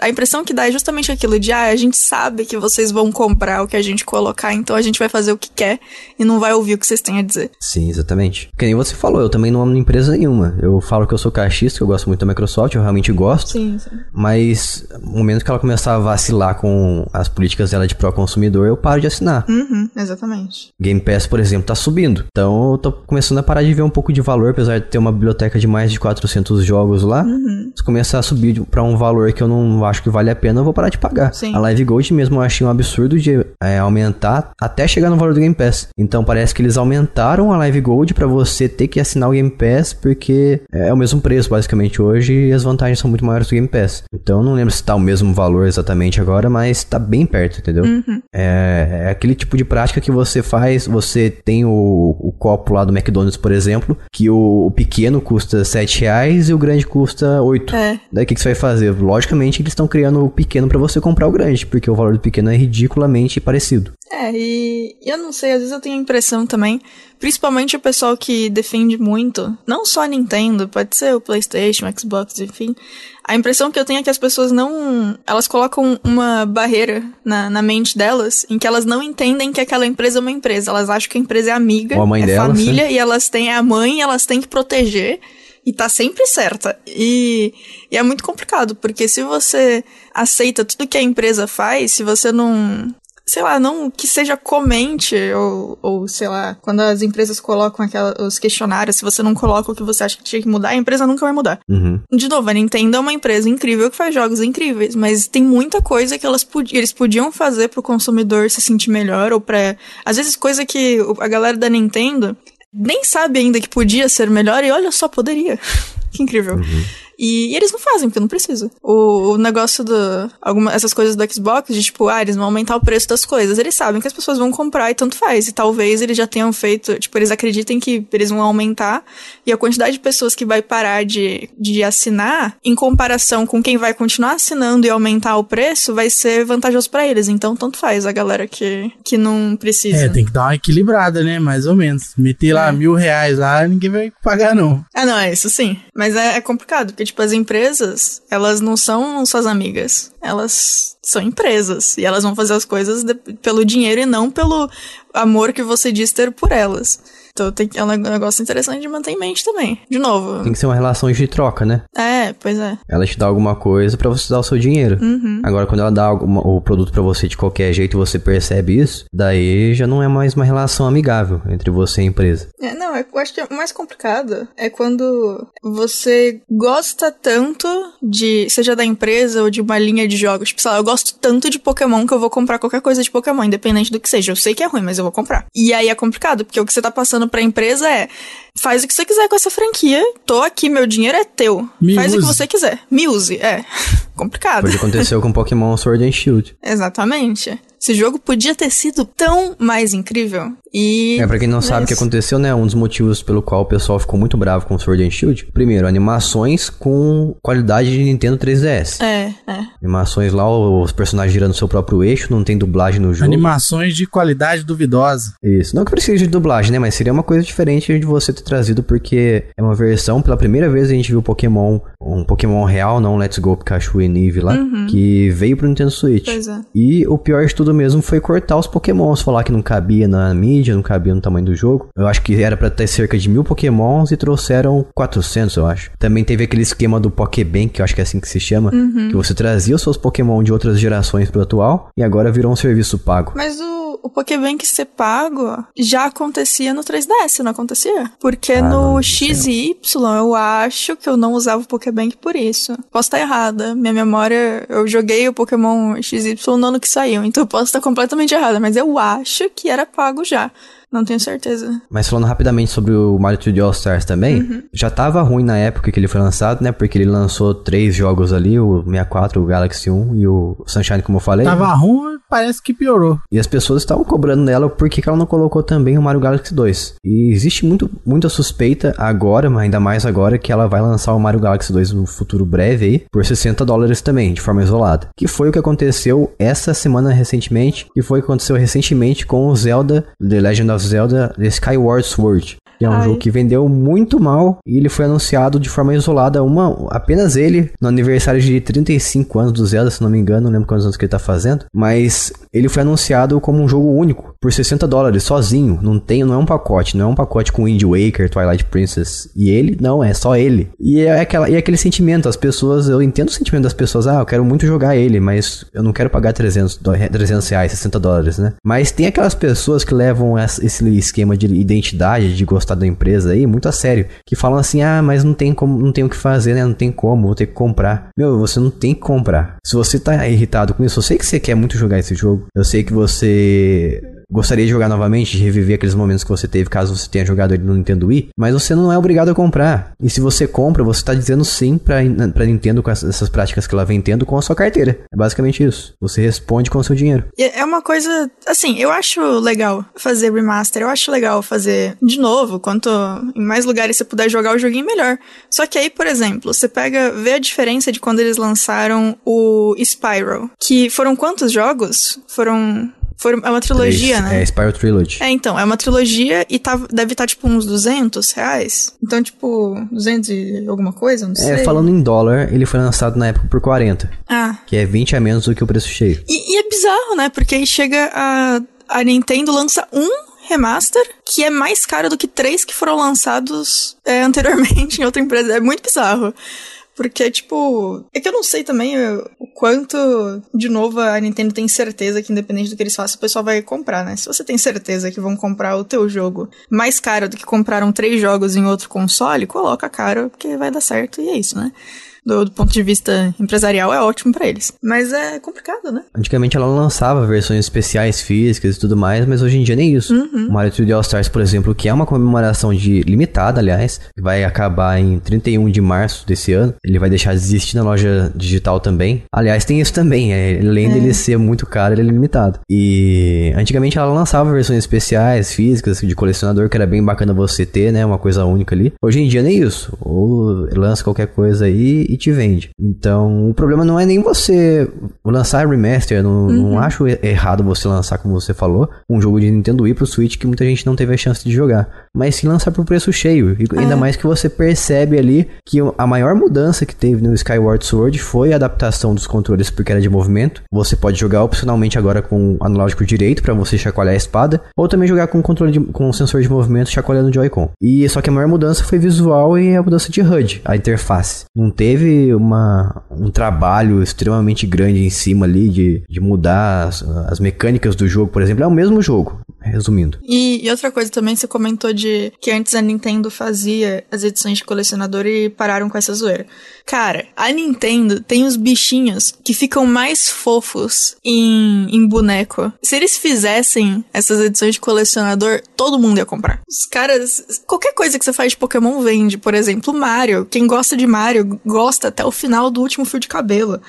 a impressão que dá é justamente aquilo de, ah, a gente sabe que vocês vão comprar o que a gente colocar, então a gente vai fazer o que quer e não vai ouvir o que vocês têm a dizer. Sim, exatamente. Que nem você falou, eu também não amo empresa nenhuma. Eu falo que eu sou caixista, que eu gosto muito da Microsoft, eu realmente gosto. Sim, sim. Mas no momento que ela começar a vacilar com as políticas dela de pró-consumidor, eu paro de assinar. Uhum, exatamente. Game Pass, por exemplo, tá subindo. Então eu tô começando a parar de ver um pouco de valor, apesar de ter uma biblioteca de mais de 400 jogos lá. Uhum. Se começar a subir para um valor que eu não acho que vale a pena, eu vou parar de pagar. Sim. A Live Gold mesmo eu achei um absurdo de é, aumentar até chegar no valor do Game Pass. Então parece que eles aumentaram a Live Gold para você ter que assinar o Game Pass porque é o mesmo preço basicamente hoje e as vantagens são muito maiores do Game Pass. Então não lembro se tá o mesmo valor exatamente agora, mas tá bem perto, entendeu? Uhum. É, é, aquele tipo de prática que você faz, você tem o, o copo lá do McDonald's, por exemplo, que o, o pequeno custa 7 reais e o grande custa 8. É. Daí o que, que você vai fazer? Logicamente eles estão criando o pequeno para você comprar o grande, porque o valor do pequeno é ridiculamente parecido. É, e eu não sei, às vezes eu tenho a impressão também, principalmente o pessoal que defende muito, não só a Nintendo, pode ser o PlayStation, o Xbox, enfim. A impressão que eu tenho é que as pessoas não. Elas colocam uma barreira na, na mente delas em que elas não entendem que aquela empresa é uma empresa. Elas acham que a empresa é amiga, Ou a mãe é delas, família, né? e elas têm a mãe elas têm que proteger e tá sempre certa. E, e, é muito complicado, porque se você aceita tudo que a empresa faz, se você não. Sei lá, não que seja comente, ou, ou sei lá, quando as empresas colocam aquela, os questionários, se você não coloca o que você acha que tinha que mudar, a empresa nunca vai mudar. Uhum. De novo, a Nintendo é uma empresa incrível que faz jogos incríveis, mas tem muita coisa que elas pod eles podiam fazer pro consumidor se sentir melhor, ou pra. Às vezes, coisa que a galera da Nintendo nem sabe ainda que podia ser melhor, e olha só, poderia. Que incrível. Uhum. E, e, eles não fazem, porque não precisa. O, o negócio do. Alguma, essas coisas do Xbox, de tipo, ah, eles vão aumentar o preço das coisas. Eles sabem que as pessoas vão comprar e tanto faz. E talvez eles já tenham feito. Tipo, eles acreditem que eles vão aumentar. E a quantidade de pessoas que vai parar de, de assinar, em comparação com quem vai continuar assinando e aumentar o preço, vai ser vantajoso para eles. Então, tanto faz a galera que, que não precisa. É, tem que dar uma equilibrada, né? Mais ou menos. Meter lá É. mil reais lá, ninguém vai pagar, não. Ah, não, é isso sim. Mas é, é complicado, porque, tipo, as empresas, elas não são suas amigas. Elas são empresas. E elas vão fazer as coisas de- pelo dinheiro e não pelo. amor que você diz ter por elas. Então tem, é um negócio interessante de manter em mente também. De novo. Tem que ser uma relação de troca, né? É, pois é. Ela te dá alguma coisa para você dar o seu dinheiro. Uhum. Agora, quando ela dá alguma, o produto para você de qualquer jeito e você percebe isso, daí já não é mais uma relação amigável entre você e a empresa. É, não, eu acho que o mais complicado é quando você gosta tanto de, seja da empresa ou de uma linha de jogos. Tipo, sei lá, eu gosto tanto de Pokémon que eu vou comprar qualquer coisa de Pokémon, independente do que seja. Eu sei que é ruim, mas eu vou comprar. E aí é complicado, porque o que você tá passando pra empresa é faz o que você quiser com essa franquia. Tô aqui, meu dinheiro é teu. Me faz o que use. você quiser. Me use. É. Complicado. Foi o que aconteceu com Pokémon Sword and Shield. Exatamente. Esse jogo podia ter sido tão mais incrível. E. É, pra quem não sabe o que aconteceu, né? Um dos motivos pelo qual o pessoal ficou muito bravo com Sword and Shield. Primeiro, animações com qualidade de Nintendo 3DS. É, é. Animações lá, os personagens girando seu próprio eixo, não tem dublagem no jogo. Animações de qualidade duvidosa. Isso. Não que precise de dublagem, né? Mas seria uma coisa diferente de você ter trazido, porque é uma versão, pela primeira vez a gente viu Pokémon, um Pokémon real, não um Let's Go Pikachu e Eevee lá, que veio pro Nintendo Switch. Pois é. E o pior de tudo mesmo foi cortar os Pokémons, falar que não cabia na mídia, não cabia no tamanho do jogo. Eu acho que era pra ter cerca de mil Pokémons e trouxeram 400, eu acho. Também teve aquele esquema do Pokébank, que eu acho que é assim que se chama, que você trazia os seus Pokémon de outras gerações pro atual e agora virou um serviço pago. Mas o, o Pokébank ser pago já acontecia no 3DS, não acontecia? Porque Ah, no não X e Y eu acho que eu não usava o Pokébank por isso. Posso estar errada. Minha memória, eu joguei o Pokémon XY no ano que saiu, então eu posso estar completamente errada, mas eu acho que era pago já. Não tenho certeza. Mas falando rapidamente sobre o Mario 3D All Stars também, já tava ruim na época que ele foi lançado, né? Porque ele lançou três jogos ali, o 64, o Galaxy 1 e o Sunshine, como eu falei. Tava ruim, parece que piorou. E as pessoas estavam cobrando nela por que que ela não colocou também o Mario Galaxy 2. E existe muito, muita suspeita agora, mas ainda mais agora, que ela vai lançar o Mario Galaxy 2 no futuro breve aí, por 60 dólares também, de forma isolada. Que foi o que aconteceu essa semana recentemente, que foi o que aconteceu recentemente com o Zelda, The Legend of Zelda, The Skyward Sword. É um Ai. jogo que vendeu muito mal e ele foi anunciado de forma isolada, uma, apenas ele, no aniversário de 35 anos do Zelda, se não me engano, não lembro quantos anos que ele tá fazendo, mas ele foi anunciado como um jogo único, por 60 dólares, sozinho, não tem, não é um pacote, não é um pacote com Wind Waker, Twilight Princess, e ele, não, é só ele. E é, aquela, e é aquele sentimento, as pessoas, eu entendo o sentimento das pessoas, ah, eu quero muito jogar ele, mas eu não quero pagar 300, dó- 300 reais, 60 dólares, né? Mas tem aquelas pessoas que levam esse esquema de identidade, de gostar da empresa aí, muito a sério, que falam assim, ah, mas não tem como, não tem o que fazer, né? Não tem como, vou ter que comprar. Meu, você não tem que comprar. Se você tá irritado com isso, eu sei que você quer muito jogar esse jogo, eu sei que você gostaria de jogar novamente, de reviver aqueles momentos que você teve caso você tenha jogado ele no Nintendo Wii, mas você não é obrigado a comprar. E se você compra, você tá dizendo sim pra, pra Nintendo com essas práticas que ela vem tendo com a sua carteira. É basicamente isso. Você responde com o seu dinheiro. É uma coisa, assim, eu acho legal fazer remaster, eu acho legal fazer de novo, quanto em mais lugares você puder jogar o joguinho, melhor. Só que aí, por exemplo, você pega, vê a diferença de quando eles lançaram o Spyro, que foram quantos jogos? Foram, foram é uma trilogia, né? É Spyro Trilogy. É, então, é uma trilogia e tá, deve estar, tipo, uns 200 reais. Então, tipo, 200 e alguma coisa, não sei. É, falando em dólar, ele foi lançado na época por 40, Ah, que é 20 a menos do que o preço cheio. E, e é bizarro, né? Porque aí chega a, a Nintendo lança um remaster que é mais caro do que três que foram lançados é, anteriormente em outra empresa. É muito bizarro. Porque, tipo, é que eu não sei também o quanto, de novo, a Nintendo tem certeza que, independente do que eles façam, o pessoal vai comprar, né? Se você tem certeza que vão comprar o teu jogo mais caro do que compraram três jogos em outro console, coloca caro, porque vai dar certo e é isso, né? Do, do ponto de vista empresarial, é ótimo pra eles. Mas é complicado, né? Antigamente ela lançava versões especiais físicas e tudo mais, mas hoje em dia nem isso. O Mario 3D All Stars, por exemplo, que é uma comemoração de limitada, aliás, que vai acabar em 31 de março desse ano. Ele vai deixar de existir na loja digital também. Aliás, tem isso também, é, além dele ser muito caro, ele é limitado. E antigamente ela lançava versões especiais, físicas, de colecionador, que era bem bacana você ter, né? Uma coisa única ali. Hoje em dia nem isso. Ou lança qualquer coisa aí e te vende. Então, o problema não é nem você lançar remaster, não, uhum. não acho errado você lançar, como você falou, um jogo de Nintendo Wii pro Switch que muita gente não teve a chance de jogar, mas sim lançar por preço cheio. E ainda é. mais que você percebe ali que a maior mudança que teve no Skyward Sword foi a adaptação dos controles porque era de movimento. Você pode jogar opcionalmente agora com o analógico direito para você chacoalhar a espada, ou também jogar com controle de, com sensor de movimento chacoalhando o Joy-Con. E só que a maior mudança foi visual e a mudança de HUD, a interface. Não teve uma, um trabalho extremamente grande em cima ali de, de mudar as, as mecânicas do jogo, por exemplo. É o mesmo jogo, resumindo. E, e, outra coisa também, você comentou de que antes a Nintendo fazia as edições de colecionador e pararam com essa zoeira. Cara, a Nintendo tem os bichinhos que ficam mais fofos em, em boneco. Se eles fizessem essas edições de colecionador, todo mundo ia comprar. Os caras, qualquer coisa que você faz de Pokémon vende. Por exemplo, Mario. Quem gosta de Mario gosta até o final do último fio de cabelo.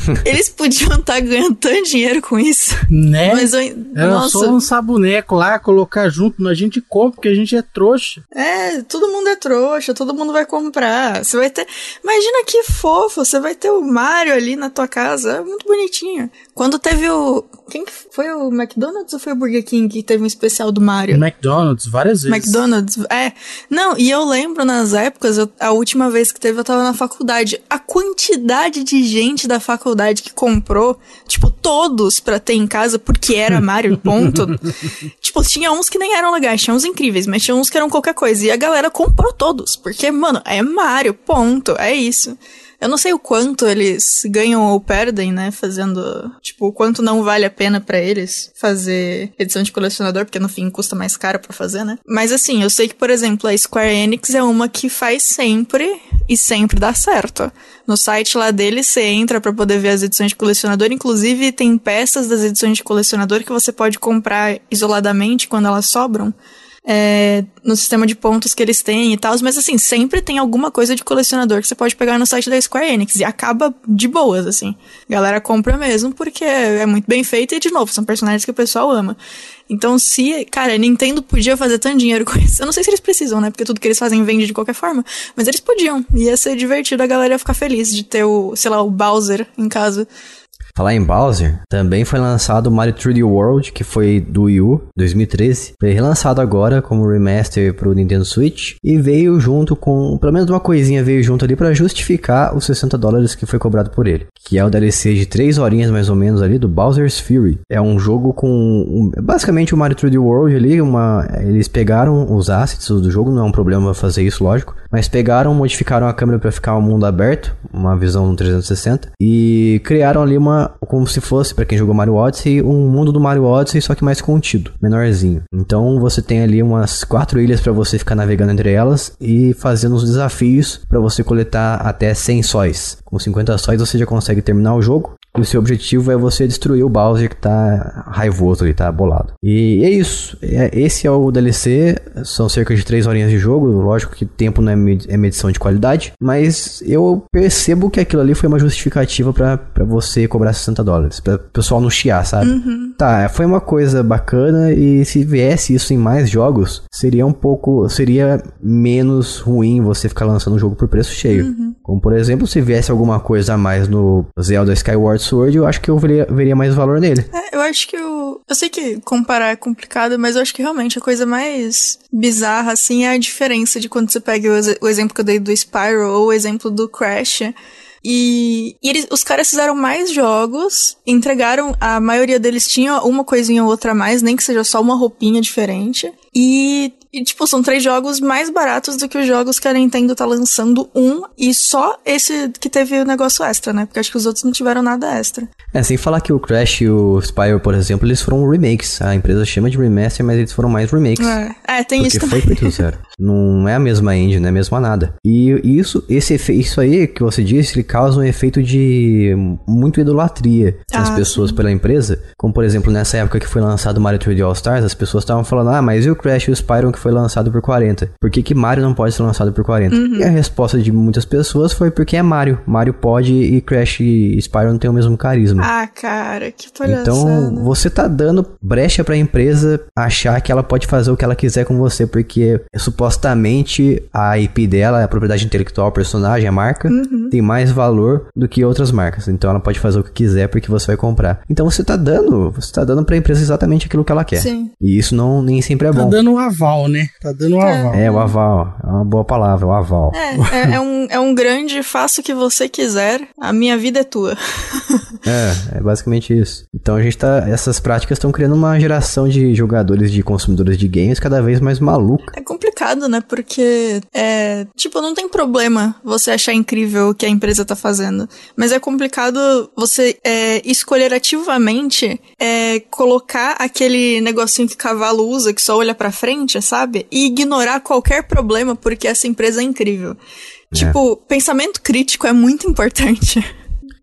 Eles podiam estar tá ganhando tanto dinheiro com isso. Né? Mas eu, Era nossa. só lançar boneco lá, colocar junto, mas a gente compra porque a gente é trouxa. É, todo mundo é trouxa, todo mundo vai comprar. Você vai ter. Imagina que fofo, você vai ter o Mario ali na tua casa. É muito bonitinho. Quando teve o. Quem foi o McDonald's ou foi o Burger King que teve um especial do Mario? McDonald's, várias vezes. McDonald's, é. Não, e eu lembro nas épocas, eu, a última vez que teve, eu tava na faculdade. A quantidade de gente da faculdade faculdade que comprou, tipo, todos pra ter em casa porque era Mario, ponto. tipo, tinha uns que nem eram legais, tinha uns incríveis, mas tinha uns que eram qualquer coisa. E a galera comprou todos, porque, mano, é Mario, ponto, é isso. Eu não sei o quanto eles ganham ou perdem, né? Fazendo. Tipo, o quanto não vale a pena para eles fazer edição de colecionador, porque no fim custa mais caro para fazer, né? Mas assim, eu sei que, por exemplo, a Square Enix é uma que faz sempre e sempre dá certo. No site lá deles, você entra para poder ver as edições de colecionador. Inclusive, tem peças das edições de colecionador que você pode comprar isoladamente quando elas sobram é, no sistema de pontos que eles têm e tal, mas assim, sempre tem alguma coisa de colecionador que você pode pegar no site da Square Enix e acaba de boas, assim. Galera compra mesmo porque é muito bem feito e, de novo, são personagens que o pessoal ama. Então, se, cara, a Nintendo podia fazer tanto dinheiro com isso, eu não sei se eles precisam, né? Porque tudo que eles fazem vende de qualquer forma, mas eles podiam. Ia ser divertido a galera ficar feliz de ter o, sei lá, o Bowser em casa. Falar em Bowser, também foi lançado Mario 3D World, que foi do Wii U 2013. Foi relançado agora como remaster pro Nintendo Switch e veio junto com, pelo menos uma coisinha veio junto ali para justificar os 60 dólares que foi cobrado por ele, que é o DLC de 3 horinhas mais ou menos ali do Bowser's Fury. É um jogo com um, basicamente o Mario 3D World ali, uma eles pegaram os assets do jogo, não é um problema fazer isso, lógico, mas pegaram, modificaram a câmera para ficar um mundo aberto, uma visão 360 e criaram ali uma como se fosse, para quem jogou Mario Odyssey, um mundo do Mario Odyssey, só que mais contido, menorzinho. Então você tem ali umas quatro ilhas para você ficar navegando entre elas e fazendo os desafios para você coletar até 100 sóis. Com 50 sóis você já consegue terminar o jogo. E o seu objetivo é você destruir o Bowser que tá raivoso ali, tá bolado. E é isso. É, esse é o DLC. São cerca de 3 horinhas de jogo. Lógico que tempo não é, é medição de qualidade. Mas eu percebo que aquilo ali foi uma justificativa para você cobrar 60 dólares. Pra o pessoal não chiar, sabe? Uhum. Tá, foi uma coisa bacana. E se viesse isso em mais jogos, seria um pouco. Seria menos ruim você ficar lançando um jogo por preço cheio. Uhum. Como por exemplo, se viesse alguma coisa a mais no Zelda Skyward Sword, eu acho que eu veria, veria mais valor nele. É, eu acho que eu. Eu sei que comparar é complicado, mas eu acho que realmente a coisa mais bizarra, assim, é a diferença de quando você pega o, o exemplo que eu dei do Spyro ou o exemplo do Crash. E, e eles, os caras fizeram mais jogos, entregaram, a maioria deles tinha uma coisinha ou outra a mais, nem que seja só uma roupinha diferente. E, e, tipo, são três jogos mais baratos do que os jogos que a Nintendo tá lançando um, e só esse que teve o negócio extra, né? Porque acho que os outros não tiveram nada extra. É, sem falar que o Crash e o Spyro, por exemplo, eles foram remakes. A empresa chama de remaster, mas eles foram mais remakes. É, é tem porque isso também. foi feito zero. não é a mesma engine, não é a mesma nada. E isso, esse isso aí que você disse, ele causa um efeito de muito idolatria nas ah, pessoas sim. pela empresa. Como, por exemplo, nessa época que foi lançado Mario 3D All Stars, as pessoas estavam falando, ah, mas e o Crash e o Spyro que foi lançado por 40? Por que, que Mario não pode ser lançado por 40? Uhum. E a resposta de muitas pessoas foi porque é Mario. Mario pode e Crash e Spyro não tem o mesmo carisma. Ah, cara, que palhaçada. Então, você tá dando brecha pra empresa achar que ela pode fazer o que ela quiser com você, porque supostamente a IP dela, a propriedade intelectual, o personagem, a marca, Uhum. tem mais valor do que outras marcas. Então ela pode fazer o que quiser porque você vai comprar. Então você tá dando, você tá dando pra empresa exatamente aquilo que ela quer. Sim. E isso não nem sempre é bom. Dando um aval, né? Tá dando um É. aval. É, o aval. É uma boa palavra, o aval. É, é, é um, é um grande faça o que você quiser, a minha vida é tua. É, é basicamente isso. Então a gente tá. Essas práticas estão criando uma geração de jogadores, de consumidores de games cada vez mais maluca. É complicado, né? Porque, é, tipo, não tem problema você achar incrível o que a empresa tá fazendo. Mas é complicado você é, escolher ativamente é, colocar aquele negocinho que cavalo usa, que só olha pra frente, sabe? E ignorar qualquer problema porque essa empresa é incrível. Tipo, pensamento crítico é muito importante.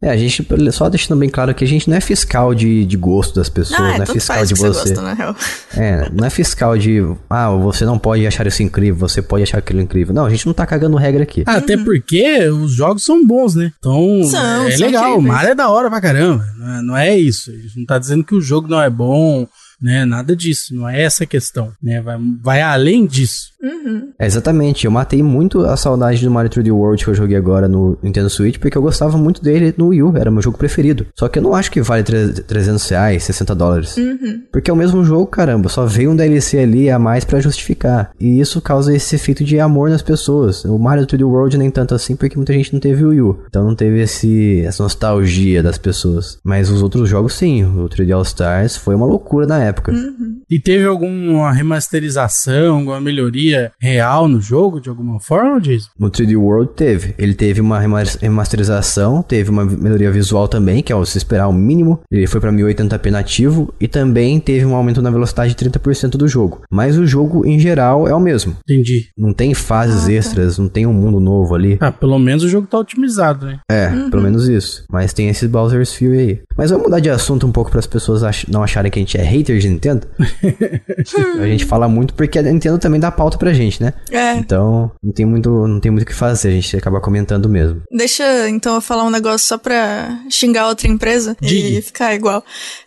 É, a gente, só deixando bem claro que a gente não é fiscal de, de gosto das pessoas, Ah, é, não é fiscal faz de que você você. gosta, na real. É, não é fiscal de, ah, você não pode achar isso incrível, você pode achar aquilo incrível. Não, a gente não tá cagando regra aqui. Ah, Até porque os jogos são bons, né? Então, Uhum. São, é são legal. O. Mario é da hora pra caramba. Não é, não é isso. A gente não tá dizendo que o jogo não é bom, né? Nada disso. Não é essa a questão, né? Vai, vai além disso. Uhum. É, exatamente, eu matei muito a saudade do Mario 3D World que eu joguei agora no Nintendo Switch, porque eu gostava muito dele no Wii U, era meu jogo preferido. Só que eu não acho que vale tre- 300 reais, 60 dólares. Uhum. Porque é o mesmo jogo, caramba, só veio um DLC ali a mais pra justificar. E isso causa esse efeito de amor nas pessoas. O Mario 3D World nem tanto assim, porque muita gente não teve o Wii U. Então não teve esse, essa nostalgia das pessoas. Mas os outros jogos sim, o 3D All Stars foi uma loucura na época. E teve alguma remasterização, alguma melhoria real no jogo, de alguma forma, Jason? No 3D World teve. Ele teve uma remas- remasterização, teve uma melhoria visual também, que é o se esperar o mínimo. Ele foi pra 1080p nativo e também teve um aumento na velocidade de 30% do jogo. Mas o jogo em geral é o mesmo. Entendi. Não tem fases extras, não tem um mundo novo ali. Ah, pelo menos o jogo tá otimizado, né? É, pelo menos isso. Mas tem esse Bowser's Fury aí. Mas vamos mudar de assunto um pouco para as pessoas ach- não acharem que a gente é hater de Nintendo. a gente fala muito porque a Nintendo também dá pauta pra gente, né? É, Então, não tem muito, não tem muito o que fazer, a gente acaba comentando mesmo. Deixa então eu falar um negócio só pra xingar outra empresa e ficar igual.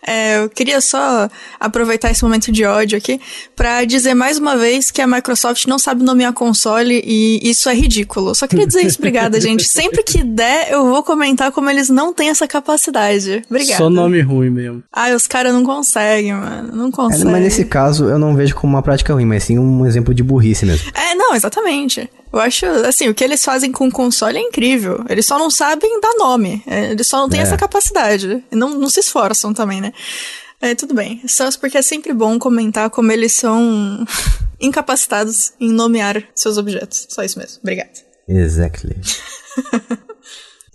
É, eu queria só aproveitar esse momento de ódio aqui pra dizer mais uma vez que a Microsoft não sabe nomear console e isso é ridículo. Só queria dizer isso, obrigada, gente. Sempre que der, eu vou comentar como eles não têm essa capacidade. Obrigada. Só nome ruim mesmo. Ai, os caras não conseguem, mano. Não É, conseguem. mas nesse caso, eu não vejo como uma prática ruim, mas sim um exemplo de burrice mesmo. É, não, exatamente. Eu acho, assim, o que eles fazem com o console é incrível. Eles só não sabem dar nome. É, Eles só não têm É. essa capacidade. E não, não se esforçam também, né? É, tudo bem. Só porque é sempre bom comentar como eles são incapacitados em nomear seus objetos. Só isso mesmo. Obrigada. Exactly.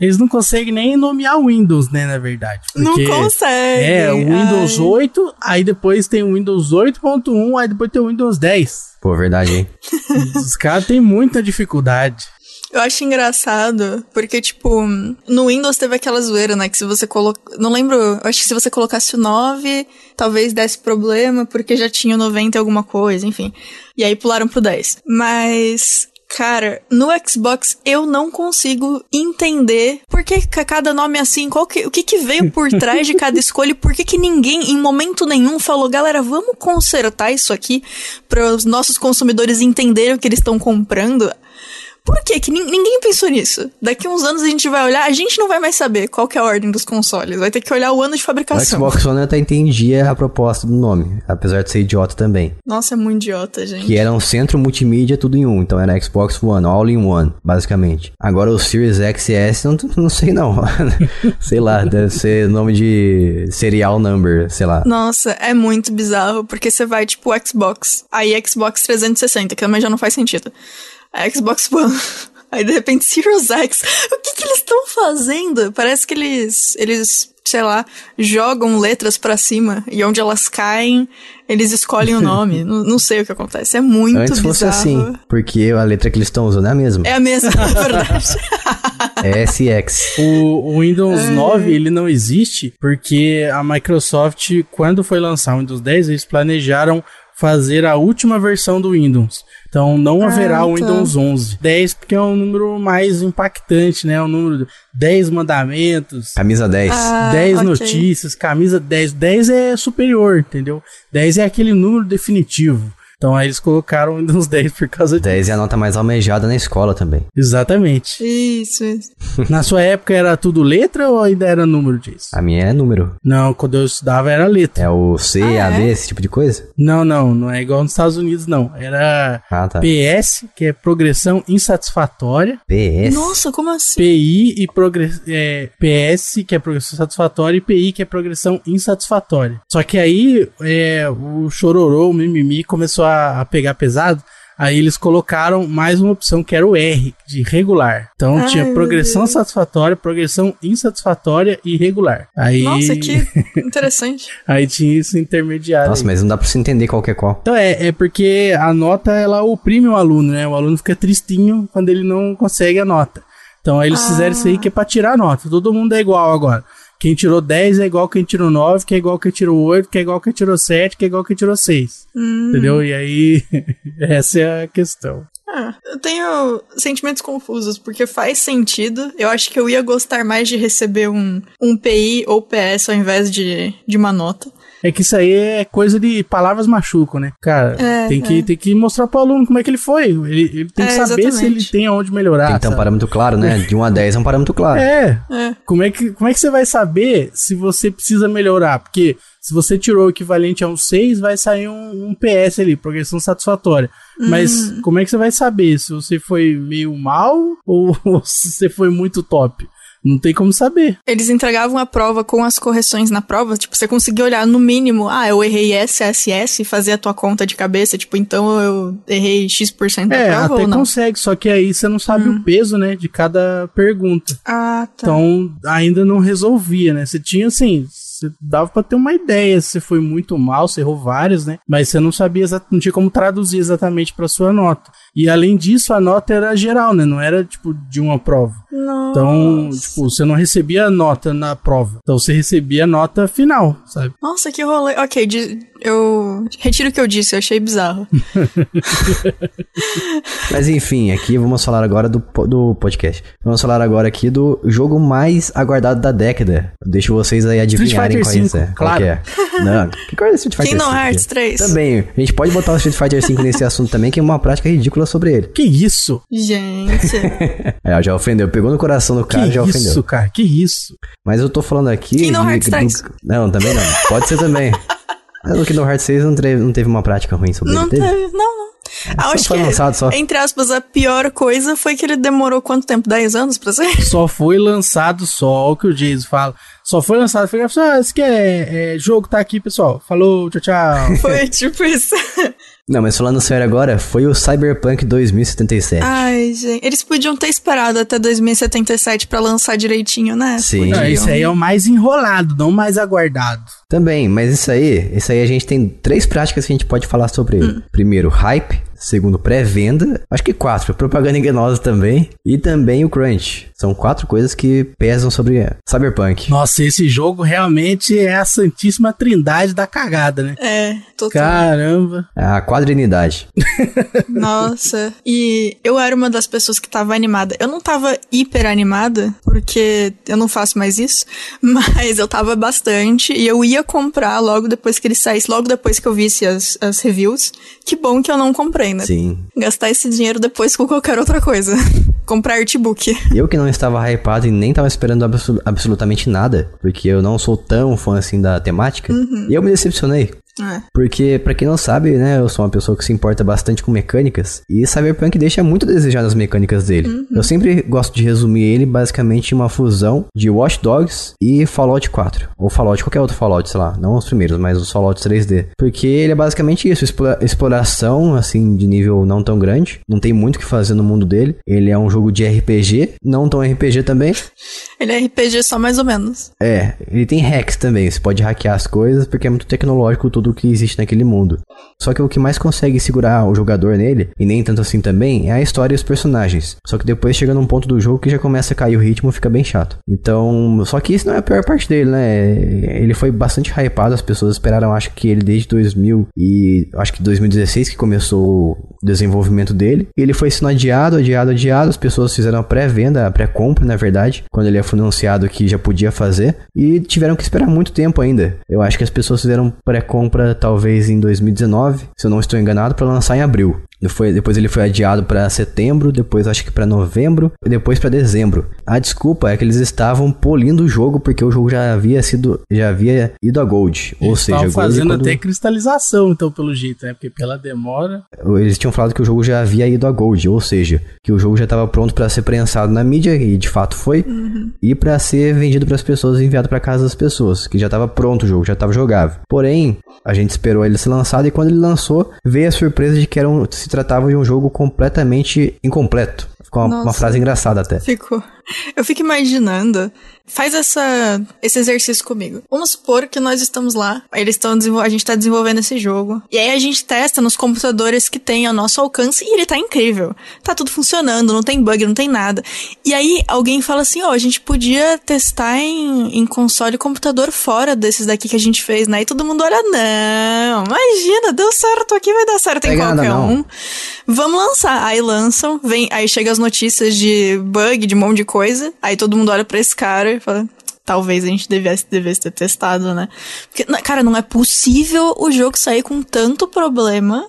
Eles não conseguem nem nomear o Windows, né, na verdade. Não Porque conseguem. É, o Windows Ai. 8, aí depois tem o Windows 8.1, aí depois tem o Windows 10. Pô, verdade, hein? Os caras têm muita dificuldade. Eu acho engraçado, porque, tipo, no Windows teve aquela zoeira, né? Que se você coloca. Não lembro, eu acho que se você colocasse o 9, talvez desse problema, porque já tinha o 90 e alguma coisa, enfim. E aí pularam pro 10. Mas. Cara, no Xbox eu não consigo entender por que ca- cada nome é assim, qual que, o que que veio por trás de cada escolha e por que que ninguém em momento nenhum falou, galera, vamos consertar isso aqui para os nossos consumidores entenderem o que eles estão comprando. Por que que nin- ninguém pensou nisso? Daqui uns anos a gente vai olhar, a gente não vai mais saber qual é a ordem dos consoles. Vai ter que olhar o ano de O fabricação. Xbox One até entendia a proposta do nome, apesar de ser idiota também. Nossa, é muito idiota, gente. Que era um centro multimídia tudo em um. Então era Xbox One, all in one, basicamente. Agora o Series X e S, não, não sei não. sei lá, deve ser nome de serial number, sei lá. Nossa, é muito bizarro, porque você vai, tipo, Xbox, aí Xbox 360, que também já não faz sentido. A Xbox One, aí de repente Series X. O que que eles estão fazendo? Parece que eles, eles, sei lá, jogam letras pra cima e onde elas caem, eles escolhem o nome. não, não sei o que acontece, é muito Antes bizarro. fosse assim, porque a letra que eles estão usando é a mesma. É a mesma, é verdade. É SX. O, o Windows 9 ele não existe porque a Microsoft, quando foi lançar o Windows 10, eles planejaram fazer a última versão do Windows. Então não Ah, haverá o tá. Windows 11. 10 porque é um número mais impactante, né? É um número de 10 mandamentos, Camisa 10. Ah, 10 ok. notícias, camisa 10. 10 é superior, entendeu? 10 é aquele número definitivo. Então aí eles colocaram Windows 10 por causa disso. 10 é a nota mais almejada na escola também. Exatamente. Isso, isso. Na sua época era tudo letra ou ainda era número disso? A minha é número. Não, quando eu estudava era letra. É o C, Ah, A, é? B, esse tipo de coisa? Não, não, não é igual nos Estados Unidos, não. Era Ah, tá. PS, que é progressão insatisfatória. PS. Nossa, como assim? PI e progre é, PS, que é progressão satisfatória, e PI, que é progressão insatisfatória. Só que aí é, o chororô, o mimimi, começou a, a pegar pesado. Aí eles colocaram mais uma opção que era o R, de regular. Então Ai, tinha progressão satisfatória, progressão insatisfatória e regular. Aí, Nossa, que interessante. aí tinha isso intermediário. Nossa, aí. mas não dá pra você entender qual que é qual. Então é, é porque a nota ela oprime o aluno, né? O aluno fica tristinho quando ele não consegue a nota. Então aí eles Ah. fizeram isso aí que é pra tirar a nota. Todo mundo é igual agora. Quem tirou 10 é igual quem tirou 9, que é igual quem tirou 8, que é igual quem tirou 7, que é igual quem tirou 6. Hum. Entendeu? E aí, essa é a questão. Ah, eu tenho sentimentos confusos, porque faz sentido. Eu acho que eu ia gostar mais de receber um, um PI ou PS ao invés de, de uma nota. É que isso aí é coisa de palavras machucam, né? Cara, É, tem, que, é. tem que mostrar pro aluno como é que ele foi. Ele, ele tem que É, saber se exatamente. ele tem aonde melhorar. Tem que ter um parâmetro claro, né? De 1 a 10 é um parâmetro claro. É, É. Como é, que, como é que você vai saber se você precisa melhorar? Porque se você tirou o equivalente a um 6, vai sair um, um PS ali, progressão satisfatória. Mas como é que você vai saber se você foi meio mal ou, se você foi muito top? Não tem como saber. Eles entregavam a prova com as correções na prova. Tipo, você conseguia olhar no mínimo, ah, eu errei SSS e fazer a tua conta de cabeça. Tipo, então eu errei X% da É, prova até ou não? consegue, só que aí você não sabe o peso, né, de cada pergunta. Ah, tá. Então, ainda não resolvia, né? Você tinha assim, você dava pra ter uma ideia se você foi muito mal, você errou várias, né? Mas você não sabia, não tinha como traduzir exatamente pra sua nota. E além disso, a nota era geral, né? Não era tipo de uma prova. Nossa. Então, tipo, você não recebia nota na prova. Então você recebia a nota final, sabe? Nossa, que rolê. Ok, de- eu retiro o que eu disse, eu achei bizarro. Mas enfim, aqui vamos falar agora do, do podcast. Vamos falar agora aqui do jogo mais aguardado da década. Deixo vocês aí adivinharem qual, é, 5, qual claro. que é. Não, que coisa é Street Fighter Kingdom 5? Hearts 3. Também, a gente pode botar o Street Fighter 5 nesse assunto também, que é uma prática ridícula sobre ele. Que isso? Gente. É, já ofendeu, pegou no coração do cara, que já isso, ofendeu. cara? Que isso? Mas eu tô falando aqui. Kingdom de- Hearts do- 3. Não, também não. Pode ser também. Mas no Kingdom Hearts 6 não teve, não teve uma prática ruim sobre não ele, teve? teve. Não, não. Ah, acho foi que, lançado só. entre aspas, a pior coisa foi que ele demorou quanto tempo? 10 anos pra ser? Só foi lançado só o que o Jason fala. Só foi lançado. Foi, ah, esse que é, é jogo, tá aqui, pessoal. Falou, tchau, tchau. Foi tipo isso. Não, mas falando sério agora, foi o Cyberpunk 2077. Ai, gente. Eles podiam ter esperado até 2077 pra lançar direitinho, né? Sim. Não, esse aí é o mais enrolado, não o mais aguardado. Também, mas isso aí, isso aí a gente tem três práticas que a gente pode falar sobre ele. Hum. Primeiro, hype. Segundo, pré-venda. Acho que quatro, propaganda enganosa também. E também o crunch. São quatro coisas que pesam sobre Cyberpunk. Nossa, esse jogo realmente é a santíssima trindade da cagada, né? É, total. Caramba. A quadrinidade. Nossa. E eu era uma das pessoas que tava animada. Eu não tava hiper animada, porque eu não faço mais isso. Mas eu tava bastante. E eu ia comprar logo depois que ele saísse, logo depois que eu visse as, as reviews. Que bom que eu não comprei, né? Sim. Gastar esse dinheiro depois com qualquer outra coisa. Comprar artbook. Eu que não estava hypado e nem estava esperando abso- absolutamente nada, porque eu não sou tão fã assim da temática, e eu me decepcionei. É. Porque, pra quem não sabe, né, eu sou uma pessoa que se importa bastante com mecânicas, e Cyberpunk deixa muito a desejar nas mecânicas dele. Eu sempre gosto de resumir ele basicamente em uma fusão de Watch Dogs e Fallout 4. Ou Fallout, qualquer outro Fallout, sei lá, não os primeiros, mas os Fallout 3D. Porque ele é basicamente isso, explora- exploração, assim, de nível não tão grande. Não tem muito o que fazer no mundo dele. Ele é um jogo de RPG, não tão RPG também. Ele é RPG só mais ou menos. É, ele tem hacks também, você pode hackear as coisas, porque é muito tecnológico tudo tudo que existe naquele mundo. Só que o que mais consegue segurar o jogador nele, e nem tanto assim também, é a história e os personagens. Só que depois chega num ponto do jogo que já começa a cair o ritmo, fica bem chato. Então, só que isso não é a pior parte dele, né? Ele foi bastante hypado, as pessoas esperaram, acho que ele desde 2000 e acho que 2016 que começou o desenvolvimento dele. Ele foi sendo adiado, adiado, adiado, as pessoas fizeram a pré-venda, a pré-compra, na verdade, quando ele foi anunciado que já podia fazer, e tiveram que esperar muito tempo ainda. Eu acho que as pessoas fizeram pré-compra talvez em 2019, se eu não estou enganado, para lançar em abril. Foi, depois ele foi adiado para setembro, depois acho que para novembro e depois para dezembro. A desculpa é que eles estavam polindo o jogo porque o jogo já havia sido já havia ido a gold, eles ou seja, fazendo quando... até cristalização, então pelo jeito, né? Porque pela demora, eles tinham falado que o jogo já havia ido a gold, ou seja, que o jogo já estava pronto para ser prensado na mídia e de fato foi, uhum. e para ser vendido para as pessoas, enviado para casa das pessoas, que já estava pronto o jogo, já estava jogável. Porém, a gente esperou ele ser lançado e quando ele lançou, veio a surpresa de que era um, se tratava de um jogo completamente incompleto. Ficou uma, uma frase engraçada até. Ficou. Eu fico imaginando. Faz essa, esse exercício comigo. Vamos supor que nós estamos lá, eles estão a gente está desenvolvendo esse jogo. E aí a gente testa nos computadores que tem ao nosso alcance e ele tá incrível. Tá tudo funcionando, não tem bug, não tem nada. E aí alguém fala assim: ó, oh, a gente podia testar em, em console e computador fora desses daqui que a gente fez, né? E todo mundo olha: não, imagina, deu certo aqui, vai dar certo em qualquer nada, um. Vamos lançar. Aí lançam, vem, aí chega as notícias de bug, de um monte de coisa. Aí todo mundo olha pra esse cara e fala: talvez a gente devesse, devesse ter testado, né? Porque, cara, não é possível o jogo sair com tanto problema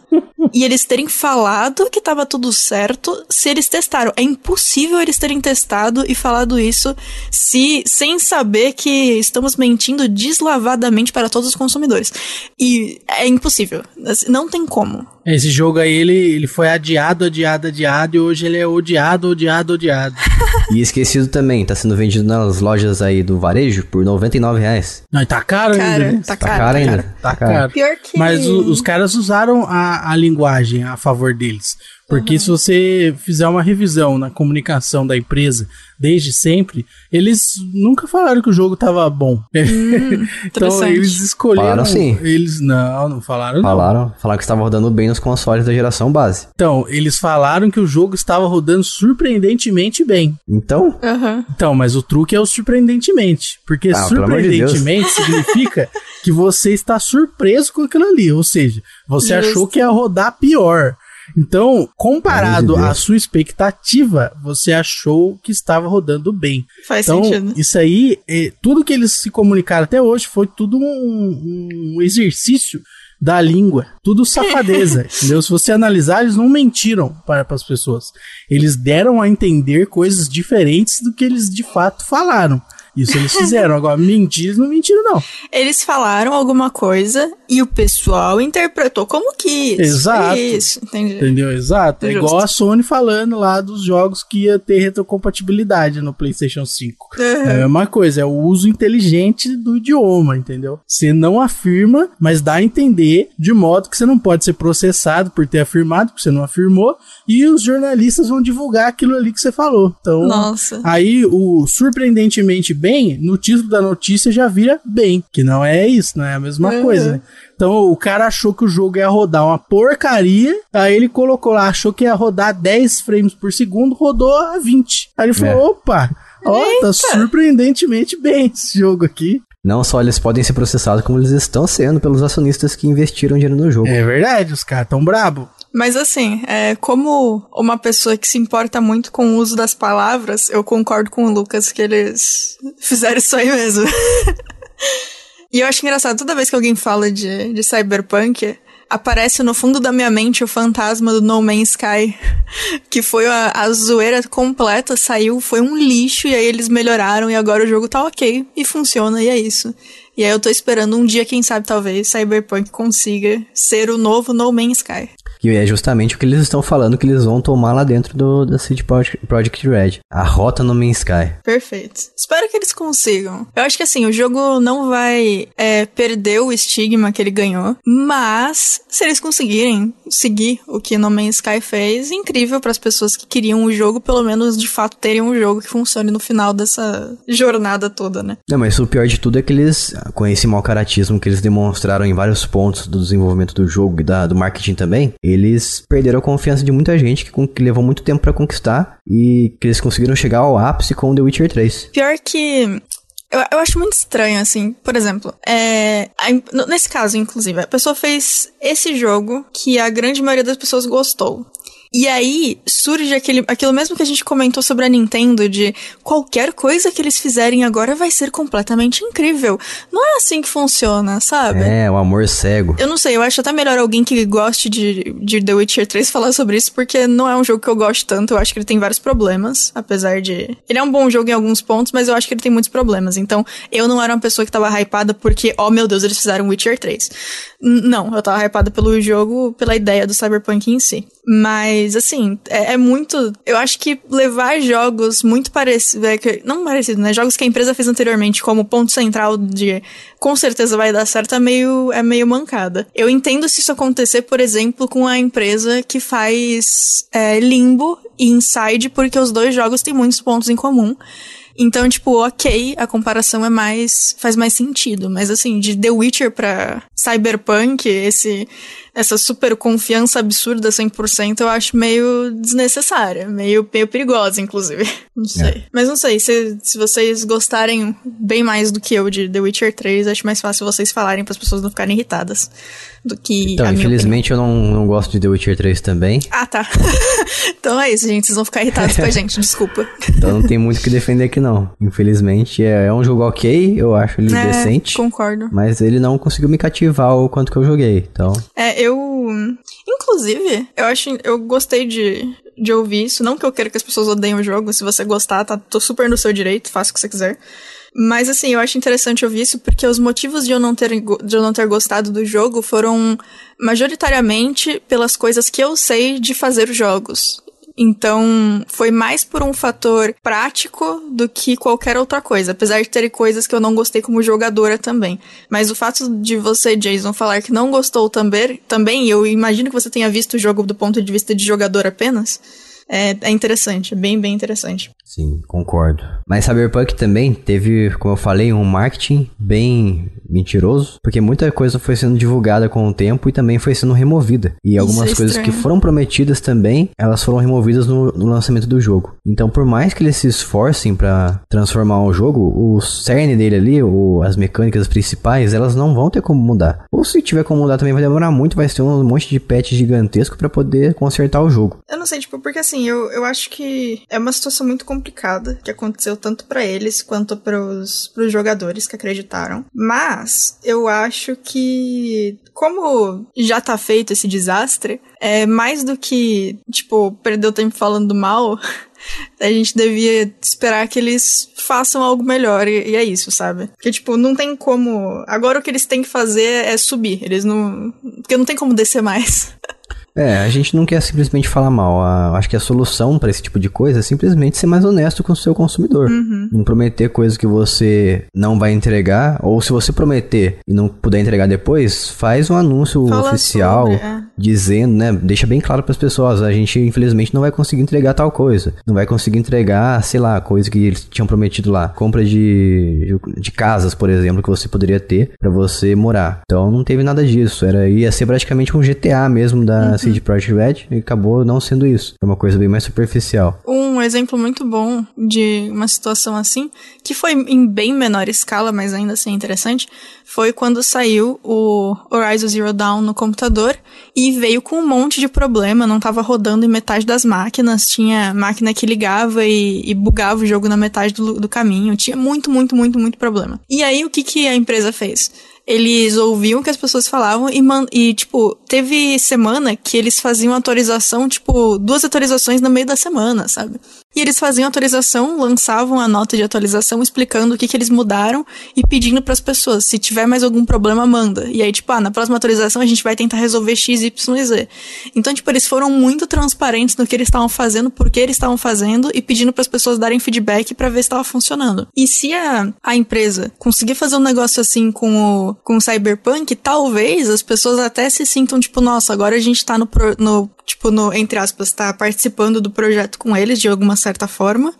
e eles terem falado que tava tudo certo se eles testaram. É impossível eles terem testado e falado isso se sem saber que estamos mentindo deslavadamente para todos os consumidores. E é impossível. Assim, não tem como. Esse jogo aí, ele, ele foi adiado, adiado, adiado, e hoje ele é odiado, odiado, odiado. e esquecido também, tá sendo vendido nas lojas aí do varejo por 99 reais. Não, tá caro cara, ainda. Tá, Tá caro, caro tá ainda. caro. Tá caro. Pior que. Mas o- os caras usaram a, a linguagem a favor deles. Porque se você fizer uma revisão na comunicação da empresa desde sempre, eles nunca falaram que o jogo tava bom. então interessante. eles escolheram. Falaram sim. Eles não, não falaram. não. Falaram, falaram que estava rodando bem nos consoles da geração base. Então, eles falaram que o jogo estava rodando surpreendentemente bem. Então, Aham. Então, mas o truque é o surpreendentemente. Porque Ah, amor de surpreendentemente significa que você está surpreso com aquilo ali. Ou seja, você Justo. achou que ia rodar pior. Então, comparado à sua expectativa, você achou que estava rodando bem. Faz Então, sentido. isso aí, é, tudo que eles se comunicaram até hoje foi tudo um, um exercício da língua, tudo safadeza, entendeu? Se você analisar, eles não mentiram para, para as pessoas. Eles deram a entender coisas diferentes do que eles de fato falaram. Isso eles fizeram. Agora, mentir, eles não mentiram, não. Eles falaram alguma coisa e o pessoal interpretou como quis. Exato. Foi Isso, entendi. Entendeu? Exato. É igual a Sony falando lá dos jogos que ia ter retrocompatibilidade no PlayStation 5. É a mesma coisa, é o uso inteligente do idioma, entendeu? Você não afirma, mas dá a entender de modo que você não pode ser processado por ter afirmado, porque você não afirmou, e os jornalistas vão divulgar aquilo ali que você falou. Então, Nossa. Aí o surpreendentemente bem, no título da notícia já vira bem, que não é isso, não é a mesma Uhum. coisa, né? Então o cara achou que o jogo ia rodar uma porcaria, aí ele colocou lá, achou que ia rodar 10 frames por segundo, rodou a 20. Aí ele falou, É. opa, ó, tá surpreendentemente bem esse jogo aqui. não só eles podem ser processados, como eles estão sendo pelos acionistas que investiram dinheiro no jogo. É verdade, os caras tão brabo. Mas assim, é, como uma pessoa que se importa muito com o uso das palavras, eu concordo com o Lucas que eles fizeram isso aí mesmo. e eu acho engraçado, toda vez que alguém fala de, de cyberpunk, aparece no fundo da minha mente o fantasma do No Man's Sky, que foi a, a zoeira completa, saiu, foi um lixo, e aí eles melhoraram, e agora o jogo tá ok, e funciona, e é isso. E aí eu tô esperando um dia, quem sabe, talvez, Cyberpunk consiga ser o novo No Man's Sky. Que é justamente o que eles estão falando que eles vão tomar lá dentro do, da CD Project Red. A rota no Main Sky. Perfeito. Espero que eles consigam. Eu acho que assim, o jogo não vai é, perder o estigma que ele ganhou, mas se eles conseguirem seguir o que No Man's Sky fez, incrível para as pessoas que queriam o jogo, pelo menos de fato terem um jogo que funcione no final dessa jornada toda, né? Não, mas o pior de tudo é que eles, com esse mau caratismo que eles demonstraram em vários pontos do desenvolvimento do jogo e da, do marketing também, eles perderam a confiança de muita gente que, que levou muito tempo para conquistar e que eles conseguiram chegar ao ápice com The Witcher 3. Pior que eu, eu acho muito estranho, assim. Por exemplo, é, a, nesse caso, inclusive, a pessoa fez esse jogo que a grande maioria das pessoas gostou. E aí surge aquele, aquilo mesmo que a gente comentou sobre a Nintendo, de qualquer coisa que eles fizerem agora vai ser completamente incrível. Não é assim que funciona, sabe? É, o amor cego. Eu não sei, eu acho até melhor alguém que goste de, de The Witcher 3 falar sobre isso, porque não é um jogo que eu gosto tanto. Eu acho que ele tem vários problemas, apesar de. Ele é um bom jogo em alguns pontos, mas eu acho que ele tem muitos problemas. Então, eu não era uma pessoa que tava hypada porque, oh meu Deus, eles fizeram Witcher 3. N não, eu tava hypada pelo jogo, pela ideia do Cyberpunk em si. Mas, assim, é, é, muito. Eu acho que levar jogos muito parecidos. É, não parecidos, né? Jogos que a empresa fez anteriormente como ponto central de com certeza vai dar certo é meio, é meio mancada. Eu entendo se isso acontecer, por exemplo, com a empresa que faz é, Limbo e Inside, porque os dois jogos têm muitos pontos em comum. Então, tipo, ok, a comparação é mais. faz mais sentido. Mas assim, de The Witcher pra Cyberpunk, esse essa super confiança absurda 100%, eu acho meio desnecessária, meio, meio perigosa, inclusive. Não sei. É. Mas não sei, se, se vocês gostarem bem mais do que eu de The Witcher 3, acho mais fácil vocês falarem para as pessoas não ficarem irritadas do que. Então, infelizmente eu não, não gosto de The Witcher 3 também. Ah, tá. então é isso, gente. Vocês vão ficar irritados com a gente, desculpa. então não tem muito o que defender aqui, não. Infelizmente, é, é um jogo ok, eu acho ele é, decente. Concordo. Mas ele não conseguiu me cativar o quanto que eu joguei, então. É, eu. Inclusive, eu acho. Eu gostei de, de ouvir isso. Não que eu queira que as pessoas odeiem o jogo. Se você gostar, tá, tô super no seu direito, faça o que você quiser. Mas assim, eu acho interessante ouvir isso porque os motivos de eu não ter, de eu não ter gostado do jogo foram majoritariamente pelas coisas que eu sei de fazer os jogos. Então, foi mais por um fator prático do que qualquer outra coisa. Apesar de ter coisas que eu não gostei como jogadora também. Mas o fato de você, Jason, falar que não gostou também, também eu imagino que você tenha visto o jogo do ponto de vista de jogador apenas. É, é interessante, é bem, bem interessante. Sim, concordo. Mas Cyberpunk também teve, como eu falei, um marketing bem mentiroso, porque muita coisa foi sendo divulgada com o tempo e também foi sendo removida. E algumas é coisas que foram prometidas também, elas foram removidas no, no lançamento do jogo. Então, por mais que eles se esforcem para transformar o jogo, o cerne dele ali, o, as mecânicas principais, elas não vão ter como mudar. Ou se tiver como mudar também vai demorar muito, vai ter um monte de patch gigantesco para poder consertar o jogo. Eu não sei, tipo, porque assim, eu, eu acho que é uma situação muito complicada que aconteceu tanto para eles quanto para os jogadores que acreditaram. Mas eu acho que, como já tá feito esse desastre, é mais do que, tipo, perder o tempo falando mal. a gente devia esperar que eles façam algo melhor e, e, é isso, sabe? Porque, tipo, não tem como. Agora o que eles têm que fazer é subir. Eles não. Porque não tem como descer mais. É, a gente não quer simplesmente falar mal. A, acho que a solução para esse tipo de coisa é simplesmente ser mais honesto com o seu consumidor. Uhum. Não prometer coisas que você não vai entregar, ou se você prometer e não puder entregar depois, faz um anúncio Fala oficial sobre, é. dizendo, né? Deixa bem claro para as pessoas, a gente infelizmente não vai conseguir entregar tal coisa. Não vai conseguir entregar, sei lá, coisa que eles tinham prometido lá. Compra de, de, casas, por exemplo, que você poderia ter para você morar. Então não teve nada disso. Era ia ser praticamente um GTA mesmo da uhum CD Projekt Red e acabou não sendo isso. É uma coisa bem mais superficial. Um exemplo muito bom de uma situação assim, que foi em bem menor escala, mas ainda assim interessante, foi quando saiu o Horizon Zero Dawn no computador e veio com um monte de problema, não estava rodando em metade das máquinas, tinha máquina que ligava e, e bugava o jogo na metade do, do caminho, tinha muito, muito, muito, muito problema. E aí o que, que a empresa fez? Eles ouviam o que as pessoas falavam e, e, tipo, teve semana que eles faziam atualização, tipo, duas atualizações no meio da semana, sabe? E eles faziam atualização, lançavam a nota de atualização explicando o que, que eles mudaram e pedindo para as pessoas, se tiver mais algum problema, manda. E aí, tipo, ah, na próxima atualização a gente vai tentar resolver X, Y e Z. Então, tipo, eles foram muito transparentes no que eles estavam fazendo, por que eles estavam fazendo e pedindo para as pessoas darem feedback para ver se estava funcionando. E se a, a empresa conseguir fazer um negócio assim com o, com o Cyberpunk, talvez as pessoas até se sintam, tipo, nossa, agora a gente tá no, pro, no tipo, no, entre aspas, tá participando do projeto com eles de alguma certa forma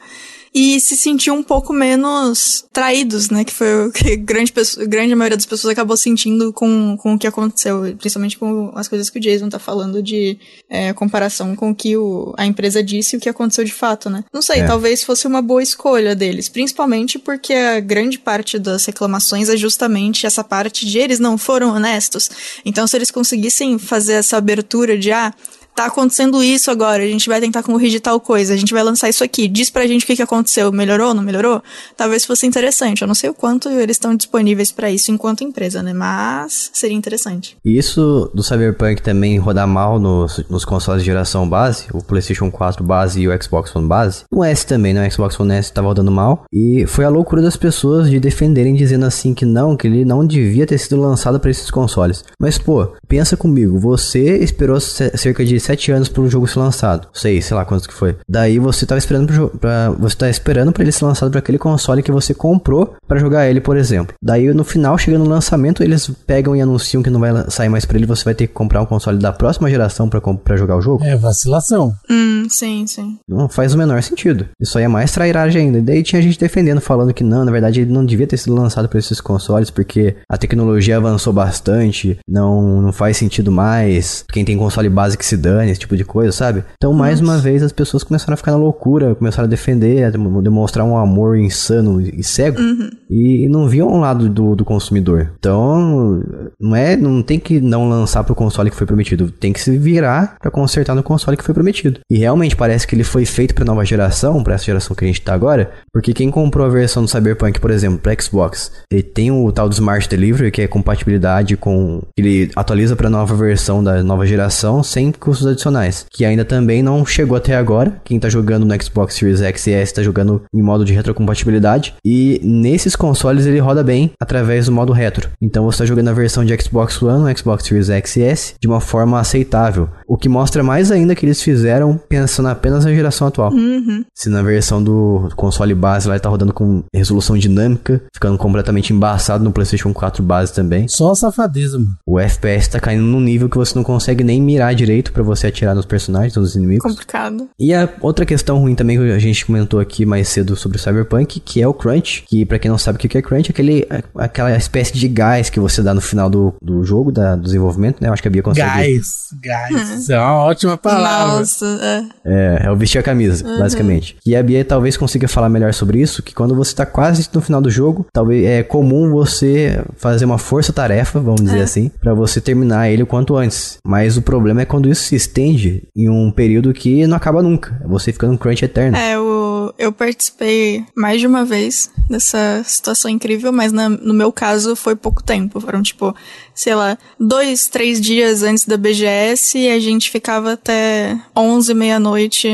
e se sentiu um pouco menos traídos, né? Que foi o que grande, grande maioria das pessoas acabou sentindo com, com o que aconteceu, principalmente com as coisas que o Jason tá falando de é, comparação com o que o, a empresa disse e o que aconteceu de fato, né? Não sei, é. talvez fosse uma boa escolha deles, principalmente porque a grande parte das reclamações é justamente essa parte de eles não foram honestos. Então, se eles conseguissem fazer essa abertura de, ah, tá acontecendo isso agora, a gente vai tentar corrigir tal coisa, a gente vai lançar isso aqui, diz pra gente o que, que aconteceu, melhorou, não melhorou? Talvez fosse interessante. Eu não sei o quanto eles estão disponíveis para isso enquanto empresa, né? Mas seria interessante. E isso do Cyberpunk também rodar mal nos, nos consoles de geração base, o PlayStation 4 base e o Xbox One base. O S também, né? O Xbox One S tava rodando mal. E foi a loucura das pessoas de defenderem, dizendo assim que não, que ele não devia ter sido lançado para esses consoles. Mas, pô, pensa comigo, você esperou cerca de 7 anos para o jogo ser lançado. Sei, sei lá quantos que foi. Daí você tava esperando pro, pra, você tá esperando para ele ser lançado para aquele console que você comprou para jogar ele, por exemplo. Daí no final, chegando no lançamento, eles pegam e anunciam que não vai sair mais para ele, você vai ter que comprar um console da próxima geração para jogar o jogo. É vacilação. Hum, sim, sim. Não faz o menor sentido. Isso aí é mais trairagem ainda. E daí tinha gente defendendo, falando que não, na verdade ele não devia ter sido lançado para esses consoles porque a tecnologia avançou bastante, não, não faz sentido mais. Quem tem console base que se dane esse tipo de coisa, sabe? Então, mais Nossa. uma vez, as pessoas começaram a ficar na loucura, começaram a defender, a demonstrar um amor insano e cego, uhum. e, não viam um lado do, do consumidor. Então, não é, não tem que não lançar pro console que foi prometido, tem que se virar para consertar no console que foi prometido. E realmente parece que ele foi feito para nova geração, para essa geração que a gente tá agora, porque quem comprou a versão do Cyberpunk, por exemplo, para Xbox, ele tem o tal do Smart Delivery, que é compatibilidade com ele atualiza para nova versão da nova geração sem adicionais, que ainda também não chegou até agora. Quem tá jogando no Xbox Series X e S tá jogando em modo de retrocompatibilidade. E nesses consoles ele roda bem através do modo retro. Então você tá jogando a versão de Xbox One, no Xbox Series X e S de uma forma aceitável. O que mostra mais ainda que eles fizeram pensando apenas na geração atual. Uhum. Se na versão do console base lá ele tá rodando com resolução dinâmica, ficando completamente embaçado no PlayStation 4 base também. Só safadeza, mano. O FPS tá caindo num nível que você não consegue nem mirar direito para você atirar nos personagens, nos inimigos. Complicado. E a outra questão ruim também que a gente comentou aqui mais cedo sobre o Cyberpunk, que é o crunch, que para quem não sabe o que é crunch, é aquele, aquela espécie de gás que você dá no final do, do jogo, da, do desenvolvimento, né? Eu acho que a Bia consegue. Gás, gás. Isso é uma ótima palavra. Nossa, é. É, é o vestir a camisa, uhum. basicamente. E a Bia talvez consiga falar melhor sobre isso, que quando você tá quase no final do jogo, talvez é comum você fazer uma força-tarefa, vamos dizer é. assim, para você terminar ele o quanto antes. Mas o problema é quando isso se estende em um período que não acaba nunca. É você fica num crunch eterno. É, eu, eu participei mais de uma vez dessa situação incrível, mas na, no meu caso foi pouco tempo. Foram, tipo, sei lá, dois, três dias antes da BGS e a gente ficava até onze, meia-noite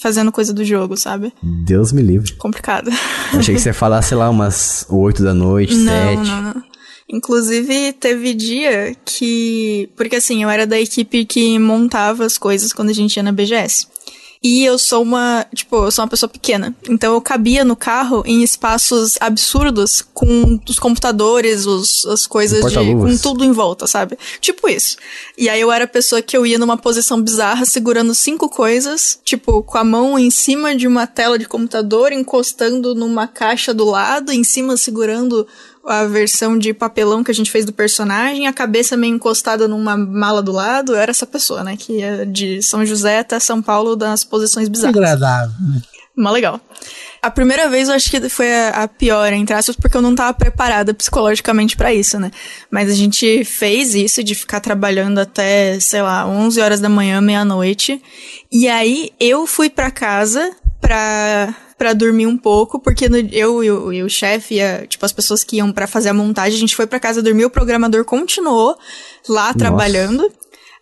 fazendo coisa do jogo, sabe? Deus me livre. Complicado. achei que você ia falar, sei lá, umas oito da noite, não, sete. Não, não. Inclusive, teve dia que. Porque assim, eu era da equipe que montava as coisas quando a gente ia na BGS. E eu sou uma, tipo, eu sou uma pessoa pequena. Então eu cabia no carro em espaços absurdos com os computadores, os, as coisas de. com tudo em volta, sabe? Tipo isso. E aí eu era a pessoa que eu ia numa posição bizarra, segurando cinco coisas, tipo, com a mão em cima de uma tela de computador, encostando numa caixa do lado, em cima segurando a versão de papelão que a gente fez do personagem, a cabeça meio encostada numa mala do lado, era essa pessoa, né? Que ia de São José até São Paulo das posições bizarras. Agradável. Mó legal. A primeira vez eu acho que foi a, pior, entre aspas, porque eu não tava preparada psicologicamente para isso, né? Mas a gente fez isso de ficar trabalhando até, sei lá, 11 horas da manhã, meia-noite. E aí eu fui para casa pra para dormir um pouco, porque no, eu e o, chefe, tipo, as pessoas que iam para fazer a montagem, a gente foi para casa dormir, o programador continuou lá Nossa. trabalhando.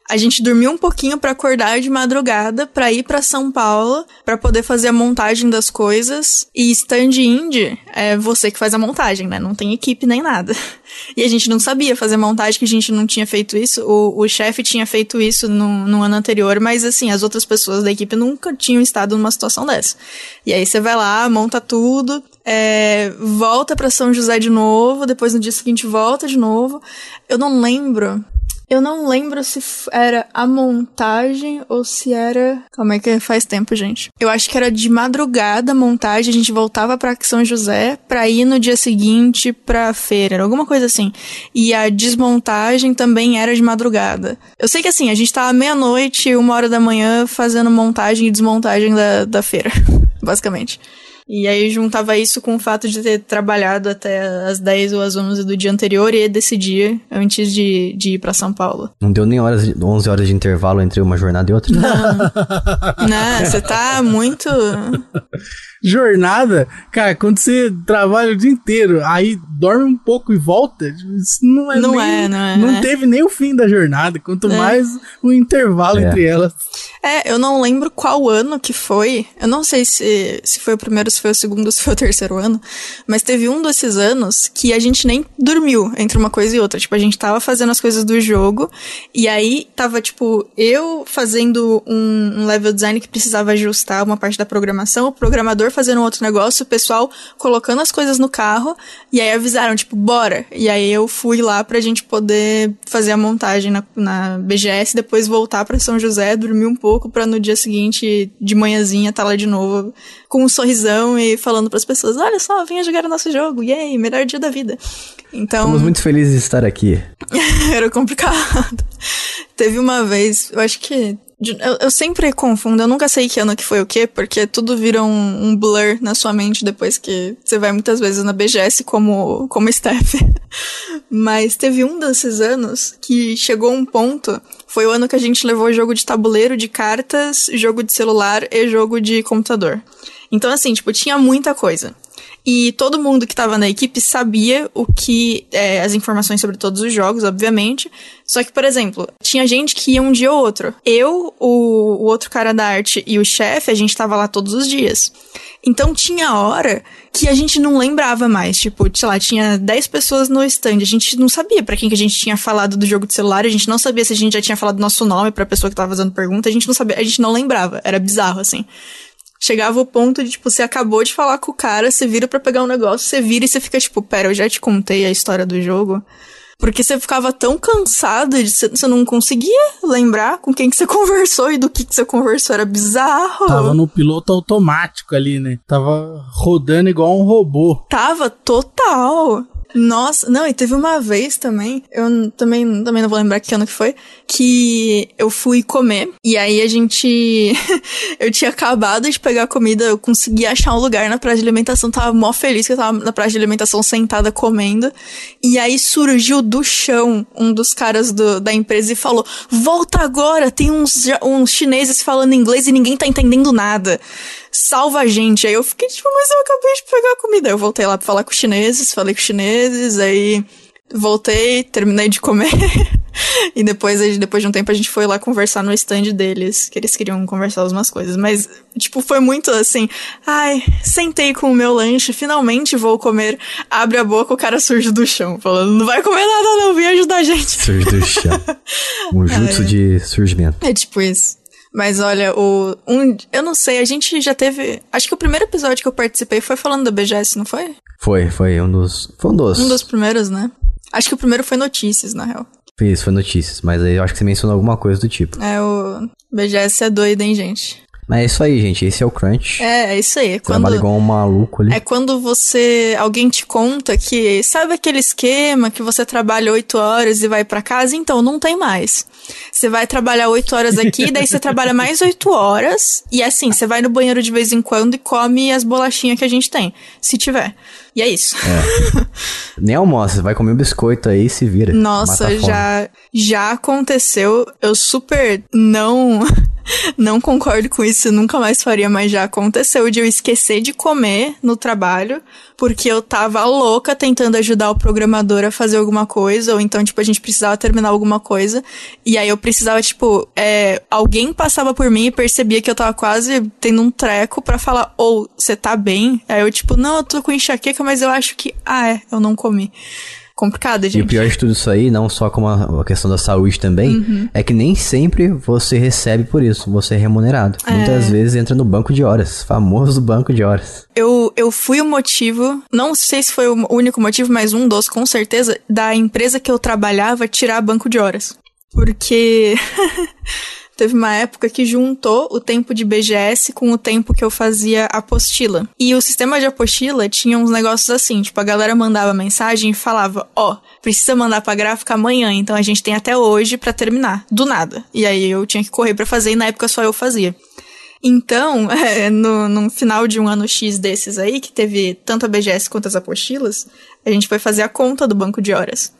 A gente dormiu um pouquinho para acordar de madrugada para ir para São Paulo para poder fazer a montagem das coisas. E stand indie é você que faz a montagem, né? Não tem equipe nem nada. E a gente não sabia fazer montagem, que a gente não tinha feito isso. O, o chefe tinha feito isso no, no ano anterior, mas assim, as outras pessoas da equipe nunca tinham estado numa situação dessa. E aí você vai lá, monta tudo, é, volta para São José de novo, depois no dia seguinte volta de novo. Eu não lembro eu não lembro se era a montagem ou se era. Calma aí que faz tempo, gente. Eu acho que era de madrugada a montagem, a gente voltava para São José pra ir no dia seguinte pra feira, alguma coisa assim. E a desmontagem também era de madrugada. Eu sei que assim, a gente tava meia-noite, uma hora da manhã, fazendo montagem e desmontagem da, da feira, basicamente. E aí juntava isso com o fato de ter trabalhado até as 10 ou as 11 do dia anterior e decidir antes de, de ir para São Paulo. Não deu nem horas, 11 horas de intervalo entre uma jornada e outra? Não. Não, você tá muito jornada, cara, quando você trabalha o dia inteiro, aí dorme um pouco e volta, isso não é não nem, é, não é. Não é. teve nem o fim da jornada, quanto é. mais o intervalo é. entre elas. É, eu não lembro qual ano que foi. Eu não sei se, se foi o primeiro, se foi o segundo, se foi o terceiro ano. Mas teve um desses anos que a gente nem dormiu entre uma coisa e outra. Tipo, a gente tava fazendo as coisas do jogo. E aí tava, tipo, eu fazendo um, um level design que precisava ajustar uma parte da programação. O programador fazendo um outro negócio, o pessoal colocando as coisas no carro, e aí avisaram, tipo, bora. E aí eu fui lá pra gente poder fazer a montagem na, na BGS, depois voltar para São José, dormir um pouco, pra no dia seguinte, de manhãzinha, tá lá de novo, com um sorrisão e falando para as pessoas: olha só, venha jogar o nosso jogo, yay, melhor dia da vida. Então. Estamos muito felizes de estar aqui. era complicado. Teve uma vez, eu acho que eu, eu, sempre confundo, eu nunca sei que ano que foi o quê, porque tudo vira um, um, blur na sua mente depois que você vai muitas vezes na BGS como, como staff. Mas teve um desses anos que chegou um ponto, foi o ano que a gente levou jogo de tabuleiro, de cartas, jogo de celular e jogo de computador. Então, assim, tipo, tinha muita coisa. E todo mundo que estava na equipe sabia o que. É, as informações sobre todos os jogos, obviamente. Só que, por exemplo, tinha gente que ia um dia ou outro. Eu, o, o outro cara da arte e o chefe, a gente tava lá todos os dias. Então tinha hora que a gente não lembrava mais. Tipo, sei lá, tinha 10 pessoas no stand. A gente não sabia para quem que a gente tinha falado do jogo de celular. A gente não sabia se a gente já tinha falado nosso nome pra pessoa que tava fazendo pergunta. A gente não sabia, a gente não lembrava. Era bizarro, assim chegava o ponto de, tipo, você acabou de falar com o cara, você vira para pegar um negócio, você vira e você fica, tipo, pera, eu já te contei a história do jogo. Porque você ficava tão cansado de você não conseguia lembrar com quem que você conversou e do que que você conversou. Era bizarro. Tava no piloto automático ali, né? Tava rodando igual um robô. Tava total. Nossa, não, e teve uma vez também, eu também, também não vou lembrar que ano que foi, que eu fui comer, e aí a gente. eu tinha acabado de pegar comida, eu consegui achar um lugar na praia de alimentação, tava mó feliz que eu tava na praia de alimentação sentada comendo, e aí surgiu do chão um dos caras do, da empresa e falou: Volta agora, tem uns, uns chineses falando inglês e ninguém tá entendendo nada salva a gente. Aí eu fiquei tipo, mas eu acabei de pegar a comida. Eu voltei lá pra falar com os chineses, falei com os chineses, aí voltei, terminei de comer. e depois, depois de um tempo, a gente foi lá conversar no stand deles, que eles queriam conversar algumas coisas. Mas, tipo, foi muito assim, ai, sentei com o meu lanche, finalmente vou comer. Abre a boca, o cara surge do chão, falando, não vai comer nada não, vem ajudar a gente. Surge do chão. Um jutsu de surgimento. É tipo isso. Mas olha, o. Um, eu não sei, a gente já teve. Acho que o primeiro episódio que eu participei foi falando da BGS, não foi? Foi, foi um dos. Foi um dos. Um dos primeiros, né? Acho que o primeiro foi notícias, na real. Isso, foi notícias, mas aí eu acho que você mencionou alguma coisa do tipo. É, o BGS é doido, hein, gente? Mas é isso aí, gente. Esse é o Crunch. É, é isso aí. É quando, Trabalha igual um maluco ali. É quando você. Alguém te conta que. Sabe aquele esquema que você trabalha oito horas e vai para casa? Então, não tem mais. Você vai trabalhar oito horas aqui, daí você trabalha mais oito horas. E assim, você vai no banheiro de vez em quando e come as bolachinhas que a gente tem. Se tiver. E é isso. É. Nem almoça, vai comer um biscoito aí e se vira. Nossa, já, já aconteceu. Eu super não Não concordo com isso, nunca mais faria, mas já aconteceu de eu esquecer de comer no trabalho, porque eu tava louca tentando ajudar o programador a fazer alguma coisa, ou então, tipo, a gente precisava terminar alguma coisa, e aí eu precisava, tipo, é, alguém passava por mim e percebia que eu tava quase tendo um treco para falar, ou, oh, você tá bem? Aí eu, tipo, não, eu tô com enxaqueca, mas eu acho que, ah, é, eu não comi complicado, gente. E o pior de tudo isso aí, não só como a, questão da saúde também, uhum. é que nem sempre você recebe por isso, você é remunerado. É. Muitas vezes entra no banco de horas, famoso banco de horas. Eu, eu fui o motivo, não sei se foi o único motivo, mas um dos, com certeza, da empresa que eu trabalhava tirar banco de horas. Porque. teve uma época que juntou o tempo de BGS com o tempo que eu fazia apostila. E o sistema de apostila tinha uns negócios assim, tipo, a galera mandava mensagem e falava, ó, oh, precisa mandar pra gráfica amanhã, então a gente tem até hoje para terminar, do nada. E aí eu tinha que correr para fazer e na época só eu fazia. Então, é, no, no final de um ano X desses aí, que teve tanto a BGS quanto as apostilas, a gente foi fazer a conta do banco de horas.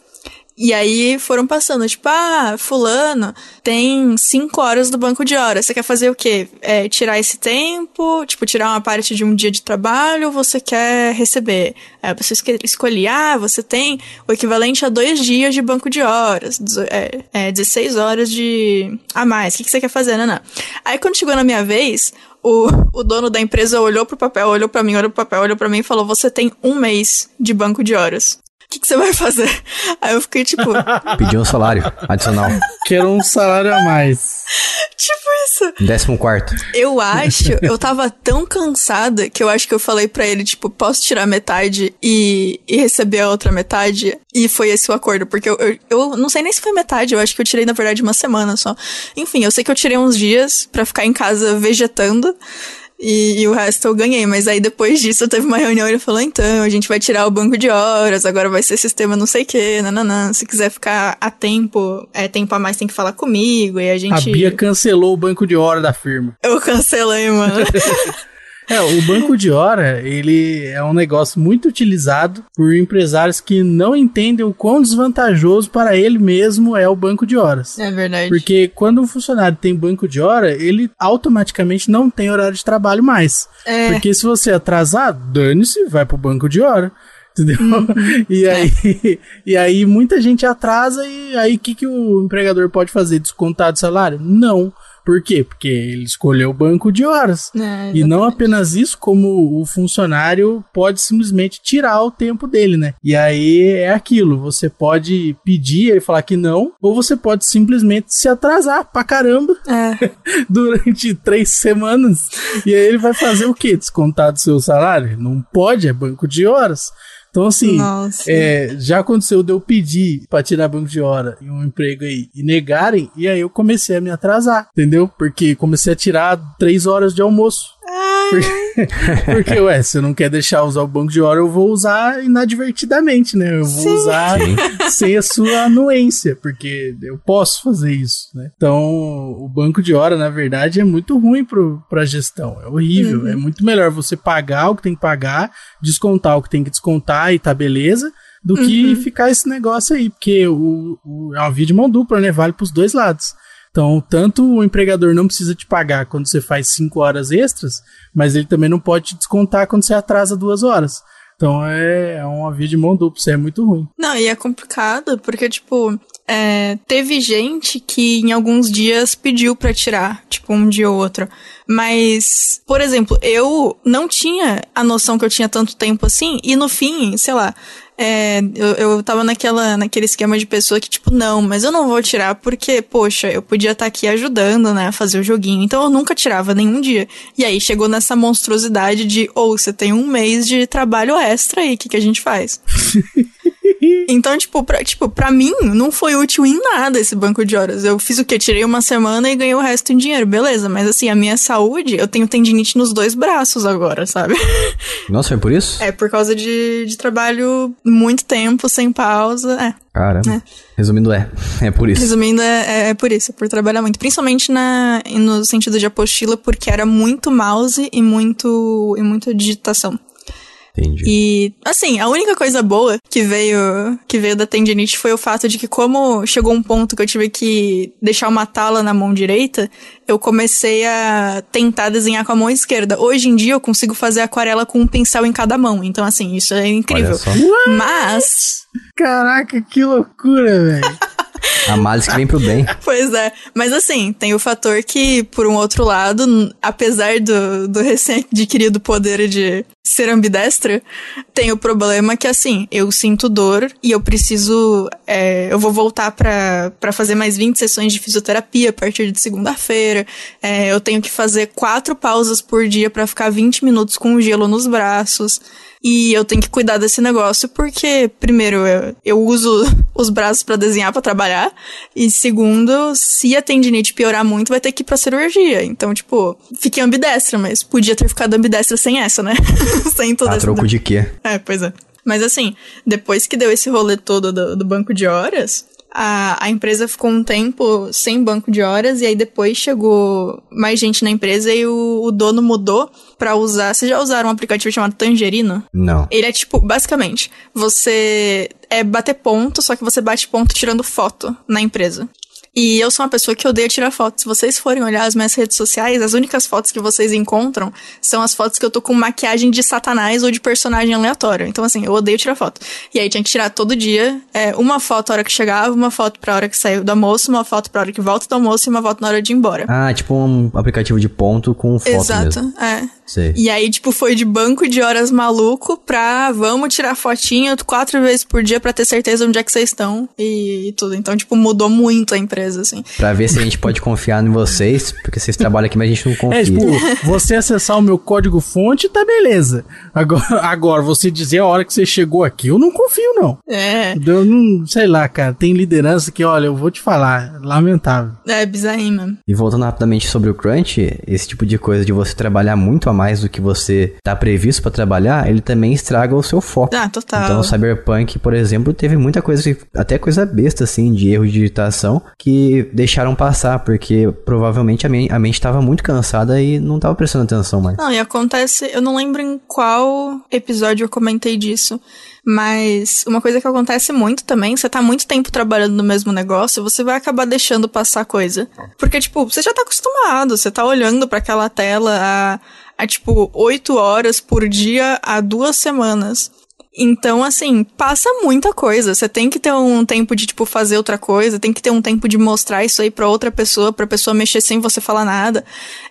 E aí foram passando, tipo, ah, fulano tem cinco horas do banco de horas. Você quer fazer o quê? É, tirar esse tempo, tipo, tirar uma parte de um dia de trabalho ou você quer receber? É, você escolher, ah, você tem o equivalente a dois dias de banco de horas, é, é 16 horas de a mais. O que, você quer fazer, não. Aí quando chegou na minha vez, o, o dono da empresa olhou pro papel, olhou para mim, olhou pro papel, olhou para mim e falou: Você tem um mês de banco de horas que, que você vai fazer? Aí eu fiquei tipo. Pedir um salário adicional. Quero um salário a mais. tipo isso. Décimo quarto. Eu acho, eu tava tão cansada que eu acho que eu falei para ele, tipo, posso tirar metade e, e receber a outra metade? E foi esse o acordo, porque eu, eu, eu, não sei nem se foi metade, eu acho que eu tirei, na verdade, uma semana só. Enfim, eu sei que eu tirei uns dias para ficar em casa vegetando. E, e, o resto eu ganhei. Mas aí depois disso teve uma reunião e ele falou: então, a gente vai tirar o banco de horas, agora vai ser sistema não sei o que, nananã. Se quiser ficar a tempo, é tempo a mais, tem que falar comigo. E a gente. A Bia cancelou o banco de hora da firma. Eu cancelei, mano. É, o banco de hora, ele é um negócio muito utilizado por empresários que não entendem o quão desvantajoso para ele mesmo é o banco de horas. É verdade. Porque quando um funcionário tem banco de hora, ele automaticamente não tem horário de trabalho mais. É. Porque se você atrasar, dane-se, vai pro banco de hora entendeu? Uhum. E aí, e aí muita gente atrasa e aí o que, que o empregador pode fazer? Descontar do salário? Não. Por quê? Porque ele escolheu o banco de horas. É, e não apenas isso, como o funcionário pode simplesmente tirar o tempo dele, né? E aí é aquilo, você pode pedir e falar que não, ou você pode simplesmente se atrasar pra caramba é. durante três semanas. E aí ele vai fazer o quê? Descontar do seu salário? Não pode, é banco de horas. Então, assim, é, já aconteceu de eu pedir pra tirar banco de hora em um emprego aí e negarem, e aí eu comecei a me atrasar, entendeu? Porque comecei a tirar três horas de almoço. Porque, porque, ué, se eu não quer deixar usar o banco de hora, eu vou usar inadvertidamente, né? Eu vou Sim. usar Sim. sem a sua anuência, porque eu posso fazer isso, né? Então, o banco de hora, na verdade, é muito ruim pro, pra gestão. É horrível. Uhum. É muito melhor você pagar o que tem que pagar, descontar o que tem que descontar e tá beleza, do uhum. que ficar esse negócio aí, porque o, o, é uma via de mão dupla, né? Vale pros dois lados. Então, tanto o empregador não precisa te pagar quando você faz cinco horas extras, mas ele também não pode te descontar quando você atrasa duas horas. Então é, é uma via de mão dupla, isso é muito ruim. Não, e é complicado, porque, tipo, é, teve gente que em alguns dias pediu para tirar, tipo, um dia ou outro. Mas, por exemplo, eu não tinha a noção que eu tinha tanto tempo assim, e no fim, sei lá, é, eu, eu tava naquela, naquele esquema de pessoa que, tipo, não, mas eu não vou tirar porque, poxa, eu podia estar tá aqui ajudando, né, a fazer o joguinho. Então eu nunca tirava nenhum dia. E aí chegou nessa monstruosidade de, ou oh, você tem um mês de trabalho extra aí, o que, que a gente faz? Então, tipo pra, tipo, pra mim, não foi útil em nada esse banco de horas. Eu fiz o quê? Tirei uma semana e ganhei o resto em dinheiro, beleza. Mas assim, a minha saúde, eu tenho tendinite nos dois braços agora, sabe? Nossa, é por isso? É, por causa de, de trabalho muito tempo, sem pausa. É. Cara, é. resumindo, é. É por isso. Resumindo, é, é, é, por isso, é por trabalhar muito. Principalmente na, no sentido de apostila, porque era muito mouse e muito, e muita digitação. Entendi. E, assim, a única coisa boa que veio que veio da tendinite foi o fato de que, como chegou um ponto que eu tive que deixar uma tala na mão direita, eu comecei a tentar desenhar com a mão esquerda. Hoje em dia eu consigo fazer aquarela com um pincel em cada mão. Então, assim, isso é incrível. Mas. Caraca, que loucura, velho. A males que vem pro bem. Pois é. Mas assim, tem o fator que, por um outro lado, apesar do, do recém-adquirido poder de ser ambidestra, tem o problema que, assim, eu sinto dor e eu preciso. É, eu vou voltar para fazer mais 20 sessões de fisioterapia a partir de segunda-feira. É, eu tenho que fazer quatro pausas por dia para ficar 20 minutos com gelo nos braços. E eu tenho que cuidar desse negócio porque, primeiro, eu, eu uso os braços para desenhar, para trabalhar. E segundo, se a tendinite piorar muito, vai ter que ir pra cirurgia. Então, tipo, fiquei ambidestra, mas podia ter ficado ambidestra sem essa, né? sem toda a troco de quê? É, pois é. Mas assim, depois que deu esse rolê todo do, do banco de horas, a, a empresa ficou um tempo sem banco de horas e aí depois chegou mais gente na empresa e o, o dono mudou para usar. Vocês já usaram um aplicativo chamado Tangerino? Não. Ele é tipo, basicamente, você é bater ponto, só que você bate ponto tirando foto na empresa. E eu sou uma pessoa que odeia tirar fotos. Se vocês forem olhar as minhas redes sociais, as únicas fotos que vocês encontram são as fotos que eu tô com maquiagem de satanás ou de personagem aleatório. Então, assim, eu odeio tirar foto. E aí tinha que tirar todo dia é, uma foto a hora que chegava, uma foto pra hora que saiu do almoço, uma foto pra hora que volta do almoço e uma foto na hora de ir embora. Ah, tipo um aplicativo de ponto com foto Exato, mesmo. é. Sei. E aí, tipo, foi de banco de horas maluco pra vamos tirar fotinha quatro vezes por dia pra ter certeza onde é que vocês estão e, e tudo. Então, tipo, mudou muito a empresa, assim. Pra ver se a gente pode confiar em vocês, porque vocês trabalham aqui, mas a gente não confia. É, tipo, você acessar o meu código fonte, tá beleza. Agora, agora, você dizer a hora que você chegou aqui, eu não confio, não. É, Eu não, sei lá, cara, tem liderança que, olha, eu vou te falar, lamentável. é bizarrinho mesmo. E voltando rapidamente sobre o crunch, esse tipo de coisa de você trabalhar muito a mais do que você tá previsto pra trabalhar, ele também estraga o seu foco. Ah, total. Então, o Cyberpunk, por exemplo, teve muita coisa, até coisa besta, assim, de erro de digitação, que deixaram passar, porque provavelmente a, men a mente estava muito cansada e não tava prestando atenção mais. Não, e acontece, eu não lembro em qual episódio eu comentei disso, mas uma coisa que acontece muito também, você tá muito tempo trabalhando no mesmo negócio, você vai acabar deixando passar coisa. Porque, tipo, você já tá acostumado, você tá olhando para aquela tela há, há, tipo, oito horas por dia há duas semanas. Então, assim, passa muita coisa. Você tem que ter um tempo de, tipo, fazer outra coisa, tem que ter um tempo de mostrar isso aí pra outra pessoa, pra pessoa mexer sem você falar nada.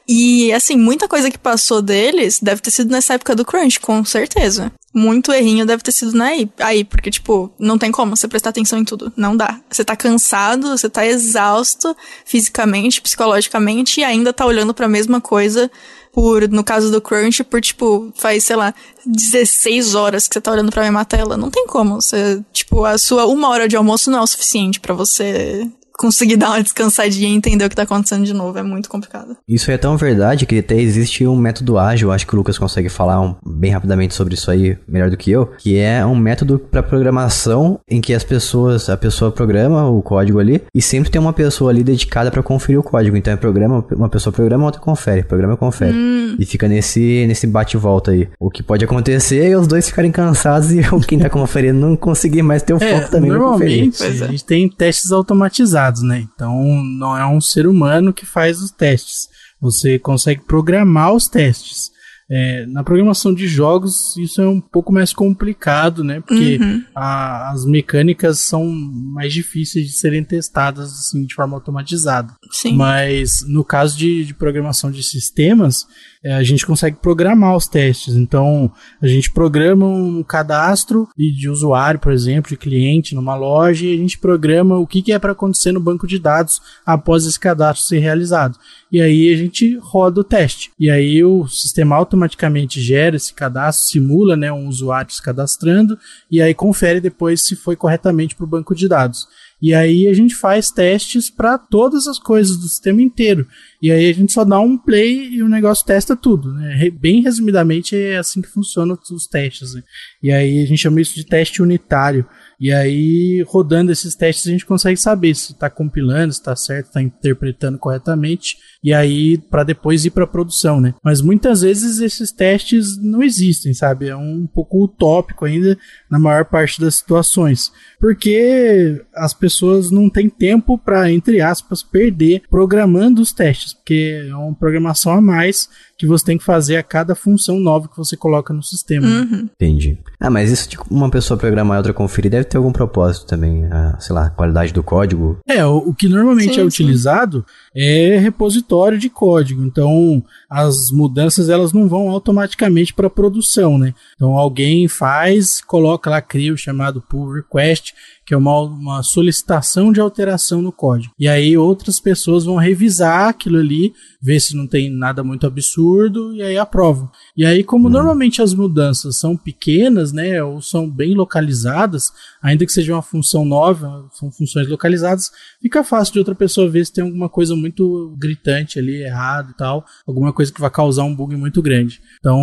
E, assim, muita coisa que passou deles deve ter sido nessa época do Crunch, com certeza. Muito errinho deve ter sido aí, aí, porque, tipo, não tem como você prestar atenção em tudo. Não dá. Você tá cansado, você tá exausto fisicamente, psicologicamente, e ainda tá olhando pra mesma coisa por, no caso do Crunch, por, tipo, faz, sei lá, 16 horas que você tá olhando pra mesma tela. Não tem como. Você, tipo, a sua uma hora de almoço não é o suficiente pra você conseguir dar uma descansadinha e entender o que tá acontecendo de novo. É muito complicado. Isso é tão verdade que até existe um método ágil, acho que o Lucas consegue falar um, bem rapidamente sobre isso aí, melhor do que eu, que é um método para programação em que as pessoas, a pessoa programa o código ali e sempre tem uma pessoa ali dedicada para conferir o código. Então é programa, uma pessoa programa, outra confere, programa confere. E fica nesse nesse bate volta aí. O que pode acontecer é os dois ficarem cansados e quem tá conferindo não conseguir mais ter o É, foco também no conferir. normalmente é. a gente tem testes automatizados, né? Então não é um ser humano que faz os testes. Você consegue programar os testes. É, na programação de jogos isso é um pouco mais complicado, né? Porque Uhum. a- as mecânicas são mais difíceis de serem testadas assim, de forma automatizada. Sim. Mas no caso de, de programação de sistemas, é, a gente consegue programar os testes. Então, a gente programa um cadastro de de usuário, por exemplo, de cliente numa loja, e a gente programa o que, que é para acontecer no banco de dados após esse cadastro ser realizado. E aí a gente roda o teste. E aí o sistema automaticamente gera esse cadastro, simula né, um usuário se cadastrando, e aí confere depois se foi corretamente para o banco de dados. E aí a gente faz testes para todas as coisas do sistema inteiro. E aí a gente só dá um play e o negócio testa tudo, né? Bem resumidamente é assim que funcionam os testes. Né? E aí a gente chama isso de teste unitário. E aí, rodando esses testes, a gente consegue saber se está compilando, se está certo, está interpretando corretamente e aí para depois ir para produção, né? Mas muitas vezes esses testes não existem, sabe? É um pouco utópico ainda na maior parte das situações, porque as pessoas não têm tempo para entre aspas perder programando os testes, porque é uma programação a mais que você tem que fazer a cada função nova que você coloca no sistema. Uhum. Entendi. Ah, mas isso de uma pessoa programar e outra conferir deve ter algum propósito também, a, sei lá, a qualidade do código. É, o, o que normalmente sim, é utilizado sim. É repositório de código. Então, as mudanças elas não vão automaticamente para produção, né? Então, alguém faz, coloca lá, cria o chamado pull request, que é uma, uma solicitação de alteração no código. E aí outras pessoas vão revisar aquilo ali, ver se não tem nada muito absurdo e aí aprovam. E aí, como hum. normalmente as mudanças são pequenas, né, ou são bem localizadas, ainda que seja uma função nova, são funções localizadas, fica fácil de outra pessoa ver se tem alguma coisa muito gritante ali, errado e tal, alguma coisa que vai causar um bug muito grande. Então,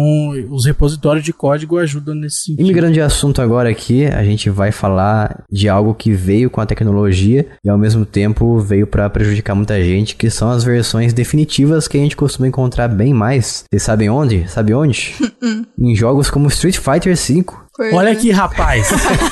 os repositórios de código ajudam nesse sentido. Imigrando de assunto agora aqui, a gente vai falar de algo que veio com a tecnologia e ao mesmo tempo veio para prejudicar muita gente, que são as versões definitivas que a gente costuma encontrar bem mais. Vocês sabem onde? Sabe onde? em jogos como Street Fighter V. Olha aqui, rapaz.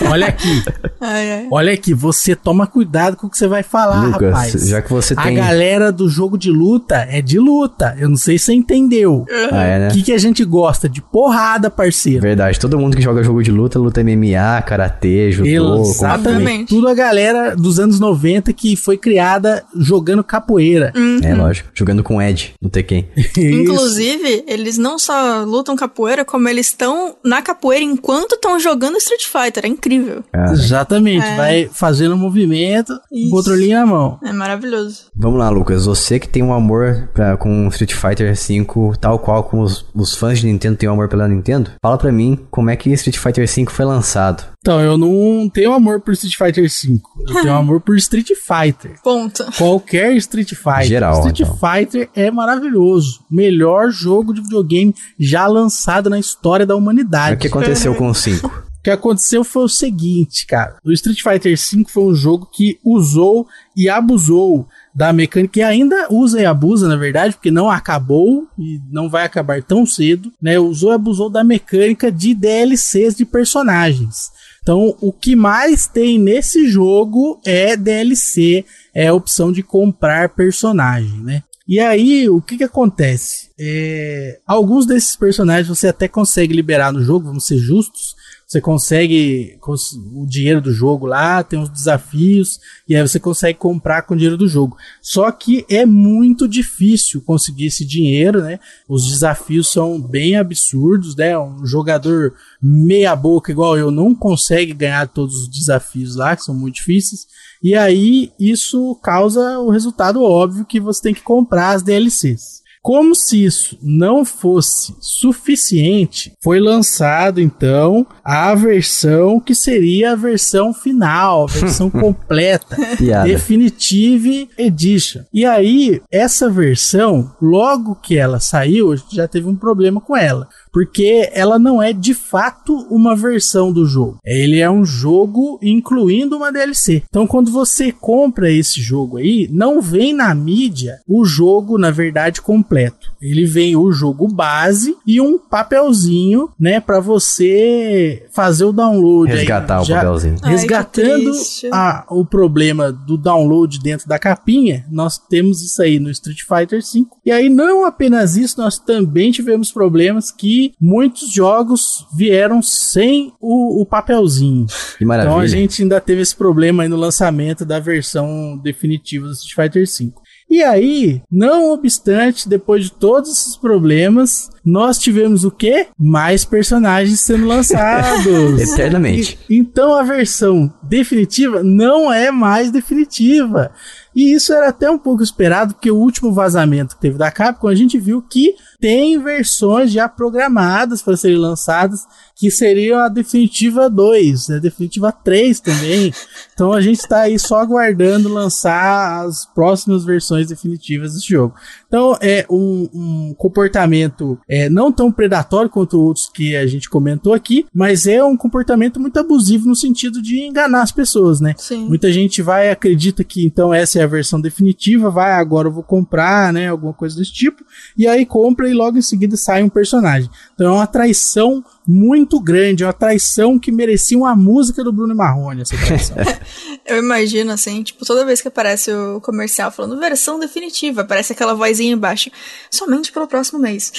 Olha aqui. Ai, ai. Olha aqui, você toma cuidado com o que você vai falar, Lucas, rapaz. Já que você a tem. A galera do jogo de luta é de luta. Eu não sei se você entendeu. Ah, é, né? O que, que a gente gosta? De porrada, parceiro. Verdade. Todo mundo que joga jogo de luta, luta MMA, karatê, judô. Exatamente. Tudo a galera dos anos 90 que foi criada jogando capoeira. Uhum. É, lógico. Jogando com Ed no Tekken. Inclusive, eles não só lutam capoeira, como eles estão na capoeira enquanto estão jogando Street Fighter. É incrível. É. Exatamente. É. Vai fazendo movimento, Isso. controlinho na mão. É maravilhoso. Vamos lá, Lucas. Você que tem um amor pra, com Street Fighter V, tal qual como os, os fãs de Nintendo têm um amor pela Nintendo, fala pra mim como é que Street Fighter V foi lançado. Então, eu não tenho amor por Street Fighter V. Eu tenho amor por Street Fighter. Ponto. Qualquer Street Fighter. Geral, Street então. Fighter é maravilhoso. Melhor jogo de videogame já lançado na história da humanidade. O que aconteceu com o 5? O que aconteceu foi o seguinte, cara. O Street Fighter V foi um jogo que usou e abusou da mecânica e ainda usa e abusa, na verdade, porque não acabou e não vai acabar tão cedo, né? Usou e abusou da mecânica de DLCs de personagens. Então, o que mais tem nesse jogo é DLC, é a opção de comprar personagem, né? E aí, o que que acontece? É, alguns desses personagens você até consegue liberar no jogo, vamos ser justos, você consegue o dinheiro do jogo lá, tem uns desafios, e aí você consegue comprar com o dinheiro do jogo. Só que é muito difícil conseguir esse dinheiro, né? Os desafios são bem absurdos, né? Um jogador meia boca igual eu não consegue ganhar todos os desafios lá, que são muito difíceis. E aí isso causa o resultado óbvio que você tem que comprar as DLCs. Como se isso não fosse suficiente, foi lançado então a versão que seria a versão final, a versão completa, Definitive Edition. E aí, essa versão, logo que ela saiu, já teve um problema com ela porque ela não é de fato uma versão do jogo. Ele é um jogo incluindo uma DLC. Então, quando você compra esse jogo aí, não vem na mídia o jogo, na verdade, completo. Ele vem o jogo base e um papelzinho, né, para você fazer o download. Resgatar aí, o papelzinho. Resgatando a, o problema do download dentro da capinha, nós temos isso aí no Street Fighter V. E aí, não apenas isso, nós também tivemos problemas que muitos jogos vieram sem o, o papelzinho. Que maravilha. Então a gente ainda teve esse problema aí no lançamento da versão definitiva do Street Fighter V. E aí, não obstante, depois de todos esses problemas, nós tivemos o quê? Mais personagens sendo lançados. Eternamente. E, então a versão definitiva não é mais definitiva. E isso era até um pouco esperado, porque o último vazamento que teve da Capcom, a gente viu que tem versões já programadas para serem lançadas, que seriam a definitiva 2, a definitiva 3 também. Então a gente está aí só aguardando lançar as próximas versões definitivas desse jogo. Então é um, um comportamento é, não tão predatório quanto outros que a gente comentou aqui, mas é um comportamento muito abusivo no sentido de enganar as pessoas, né? Sim. Muita gente vai acredita que então essa é a versão definitiva, vai agora eu vou comprar, né, alguma coisa desse tipo, e aí compra e logo em seguida sai um personagem. Então é uma traição muito grande, é uma traição que merecia uma música do Bruno Marrone, essa traição. Eu imagino, assim, tipo, toda vez que aparece o comercial falando versão definitiva, aparece aquela vozinha embaixo, somente pelo próximo mês.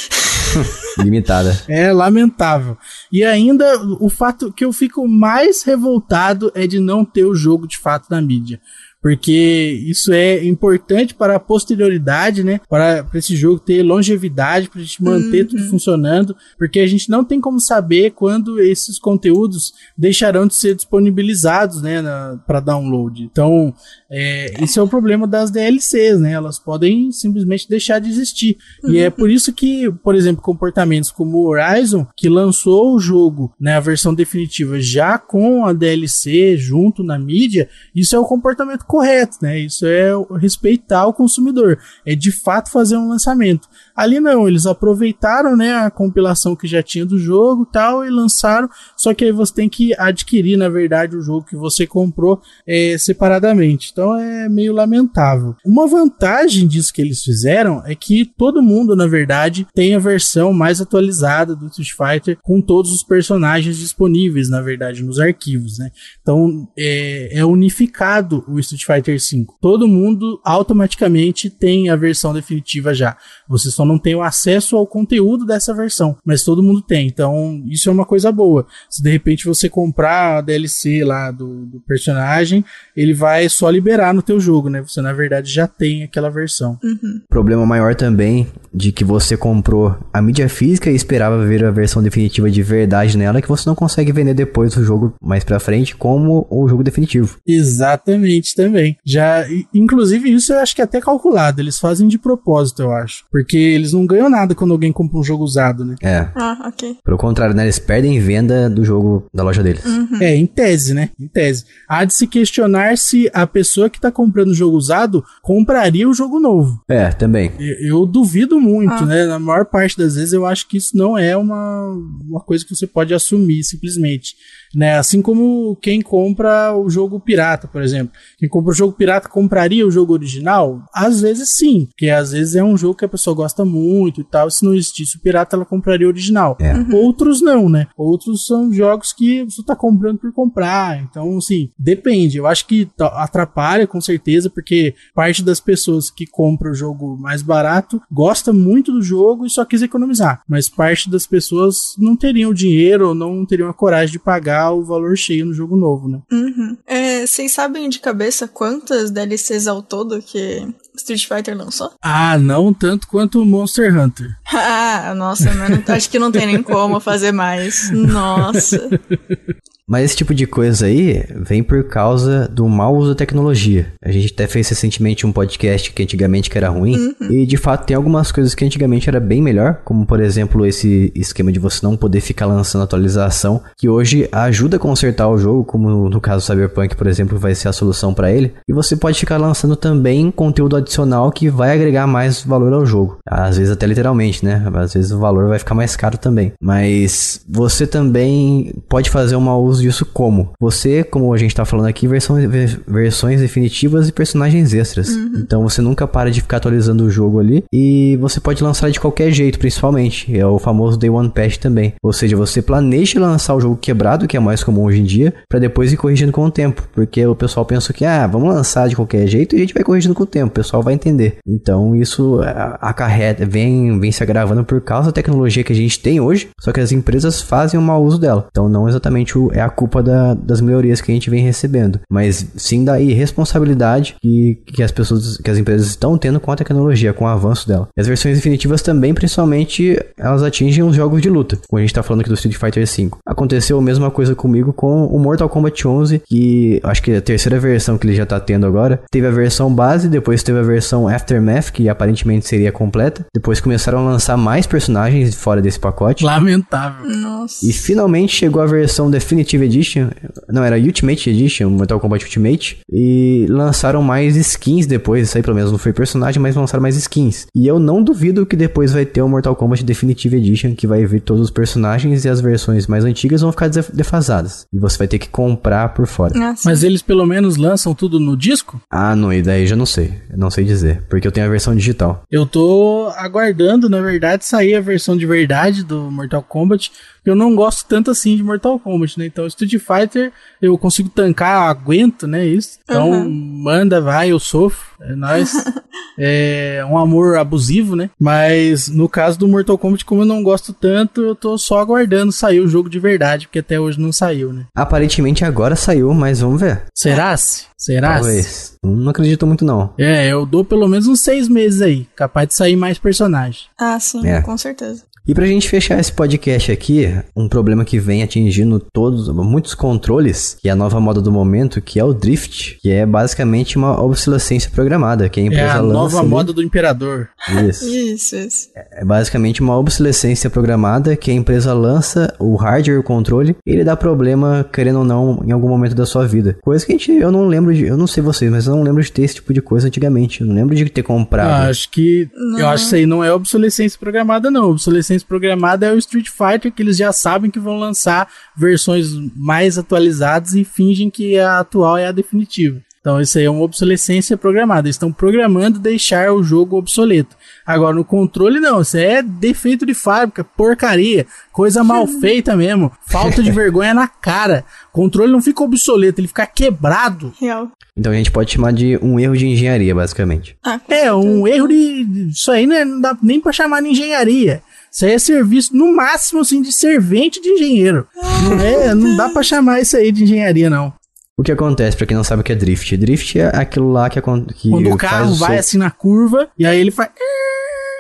Limitada. É lamentável. E ainda o fato que eu fico mais revoltado é de não ter o jogo de fato na mídia porque isso é importante para a posterioridade, né? Para, para esse jogo ter longevidade, para a gente manter uhum. tudo funcionando, porque a gente não tem como saber quando esses conteúdos deixarão de ser disponibilizados, né, para download. Então, é, esse é o problema das DLCs, né? Elas podem simplesmente deixar de existir. Uhum. E é por isso que, por exemplo, comportamentos como o Horizon, que lançou o jogo, né, a versão definitiva já com a DLC junto na mídia, isso é o comportamento correto, né? Isso é respeitar o consumidor, é de fato fazer um lançamento. Ali não, eles aproveitaram, né, a compilação que já tinha do jogo, tal, e lançaram. Só que aí você tem que adquirir, na verdade, o jogo que você comprou é, separadamente. Então é meio lamentável. Uma vantagem disso que eles fizeram é que todo mundo, na verdade, tem a versão mais atualizada do Street Fighter com todos os personagens disponíveis, na verdade, nos arquivos, né? Então é, é unificado o Street Fighter V. Todo mundo automaticamente tem a versão definitiva já. Você só não tem o acesso ao conteúdo dessa versão, mas todo mundo tem. Então, isso é uma coisa boa. Se de repente você comprar a DLC lá do, do personagem, ele vai só liberar no teu jogo, né? Você na verdade já tem aquela versão. Uhum. Problema maior também de que você comprou a mídia física e esperava ver a versão definitiva de verdade nela, que você não consegue vender depois do jogo mais pra frente como o jogo definitivo. Exatamente também. Já, inclusive isso eu acho que é até calculado, eles fazem de propósito, eu acho. Porque eles não ganham nada quando alguém compra um jogo usado, né? É. Ah, ok. Pelo contrário, né? Eles perdem venda do jogo da loja deles. Uhum. É, em tese, né? Em tese. Há de se questionar se a pessoa que tá comprando o jogo usado compraria o jogo novo. É, também. Eu, eu duvido muito, Ah. né? Na maior parte das vezes eu acho que isso não é uma, uma coisa que você pode assumir simplesmente. Né? Assim como quem compra o jogo pirata, por exemplo. Quem compra o jogo pirata compraria o jogo original? Às vezes sim, porque às vezes é um jogo que a pessoa gosta muito e tal. Se não existisse o pirata, ela compraria o original. É. Outros não, né? Outros são jogos que você tá comprando por comprar. Então, assim, depende. Eu acho que tá- atrapalha com certeza, porque parte das pessoas que compram o jogo mais barato gosta muito do jogo e só quis economizar. Mas parte das pessoas não teriam dinheiro ou não teriam a coragem de pagar o valor cheio no jogo novo, né? Uhum. É, vocês sabem de cabeça quantas DLCs ao todo que Street Fighter lançou? Ah, não tanto quanto Monster Hunter. Ah, nossa, mas não- acho que não tem nem como fazer mais. Nossa. Mas esse tipo de coisa aí vem por causa do mau uso da tecnologia. A gente até fez recentemente um podcast que antigamente que era ruim. E de fato tem algumas coisas que antigamente era bem melhor. Como por exemplo esse esquema de você não poder ficar lançando atualização. Que hoje ajuda a consertar o jogo. Como no caso do Cyberpunk, por exemplo, vai ser a solução para ele. E você pode ficar lançando também conteúdo adicional que vai agregar mais valor ao jogo. Às vezes até literalmente, né? Às vezes o valor vai ficar mais caro também. Mas você também pode fazer um mau uso disso como? Você, como a gente tá falando aqui, versões, ver- versões definitivas e personagens extras. Então você nunca para de ficar atualizando o jogo ali. E você pode lançar de qualquer jeito, principalmente. É o famoso Day One Patch também. Ou seja, você planeja lançar o jogo quebrado, que é mais comum hoje em dia, para depois ir corrigindo com o tempo. Porque o pessoal pensa que, ah, vamos lançar de qualquer jeito e a gente vai corrigindo com o tempo. O pessoal vai entender. Então isso a- acarreta, vem, vem se agravando por causa da tecnologia que a gente tem hoje. Só que as empresas fazem um mau uso dela. Então não exatamente o, é a a culpa da, das melhorias que a gente vem recebendo, mas sim da irresponsabilidade que, que as pessoas, que as empresas estão tendo com a tecnologia, com o avanço dela. E as versões definitivas também, principalmente, elas atingem os jogos de luta, como a gente tá falando aqui do Street Fighter V. Aconteceu a mesma coisa comigo com o Mortal Kombat 11, que acho que é a terceira versão que ele já tá tendo agora, teve a versão base, depois teve a versão Aftermath, que aparentemente seria completa, depois começaram a lançar mais personagens fora desse pacote. Lamentável. Nossa. E finalmente chegou a versão Definitive Edition, não, era Ultimate Edition, Mortal Kombat Ultimate, e lançaram mais skins depois, isso aí pelo menos não foi personagem, mas lançaram mais skins. E eu não duvido que depois vai ter o Mortal Kombat Definitive Edition, que vai vir todos os personagens e as versões mais antigas vão ficar defasadas. E você vai ter que comprar por fora. Ah, sim. Mas eles pelo menos lançam tudo no disco? Ah, não, e daí já não sei. Eu não sei dizer, porque eu tenho a versão digital. Eu tô aguardando, na verdade, sair a versão de verdade do Mortal Kombat. Eu não gosto tanto assim de Mortal Kombat, né? Então, Street Fighter eu consigo tancar, aguento, né? Isso. Então, Uhum. manda, vai, eu sofro. É nóis. é um amor abusivo, né? Mas no caso do Mortal Kombat, como eu não gosto tanto, eu tô só aguardando sair o jogo de verdade, porque até hoje não saiu, né? Aparentemente agora saiu, mas vamos ver. Será-se? Será-se? Talvez. Não acredito muito não. É, eu dou pelo menos uns seis meses aí, capaz de sair mais personagem. Ah, sim, É. com certeza. E pra gente fechar esse podcast aqui, um problema que vem atingindo todos, muitos controles, que é a nova moda do momento, que é o drift, que é basicamente uma obsolescência programada, que a É empresa a lança nova ali- moda do imperador. Isso. Isso, isso. É basicamente uma obsolescência programada que a empresa lança o hardware e o controle e ele dá problema, querendo ou não, em algum momento da sua vida. Coisa que a gente, eu não lembro de, eu não sei vocês, mas eu não lembro de ter esse tipo de coisa antigamente. Eu não lembro de ter comprado. Ah, acho que. Não. Eu acho que isso aí não é obsolescência programada, não. Obsolescência programada é o Street Fighter, que eles já sabem que vão lançar versões mais atualizadas e fingem que a atual é a definitiva. Então, isso aí é uma obsolescência programada. Eles estão programando deixar o jogo obsoleto. Agora, no controle, não. Isso é defeito de fábrica, porcaria, coisa mal feita mesmo, falta de vergonha na cara. O controle não fica obsoleto, ele fica quebrado. Real. Então a gente pode chamar de um erro de engenharia, basicamente. Ah, É, um erro de. Isso aí não, é- não dá nem pra chamar de engenharia. Isso aí é serviço, no máximo, assim, de servente de engenheiro. Não, é, não dá pra chamar isso aí de engenharia, não. O que acontece, pra quem não sabe o que é drift? Drift é aquilo lá que, acon- que Quando o faz carro o vai assim na curva, e aí ele faz.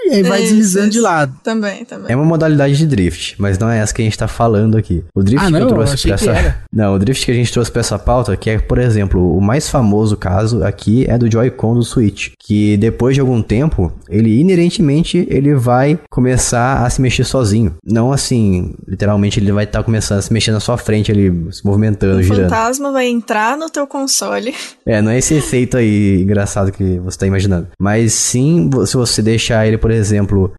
E aí vai Isso, deslizando de isso. lado. Também, também. É uma modalidade de drift, mas não é essa que a gente tá falando aqui. O drift Ah, que não? eu Eu trouxe achei pra que essa. Não, o drift que a gente trouxe pra essa pauta, que é, por exemplo, o mais famoso caso aqui é do Joy-Con do Switch. Que depois de algum tempo, ele inerentemente ele vai começar a se mexer sozinho. Não assim, literalmente, ele vai estar começando a se mexer na sua frente, ele se movimentando, O girando. fantasma vai entrar no teu console. É, não é esse efeito aí engraçado que você tá imaginando. Mas sim, se você deixar ele, por exemplo,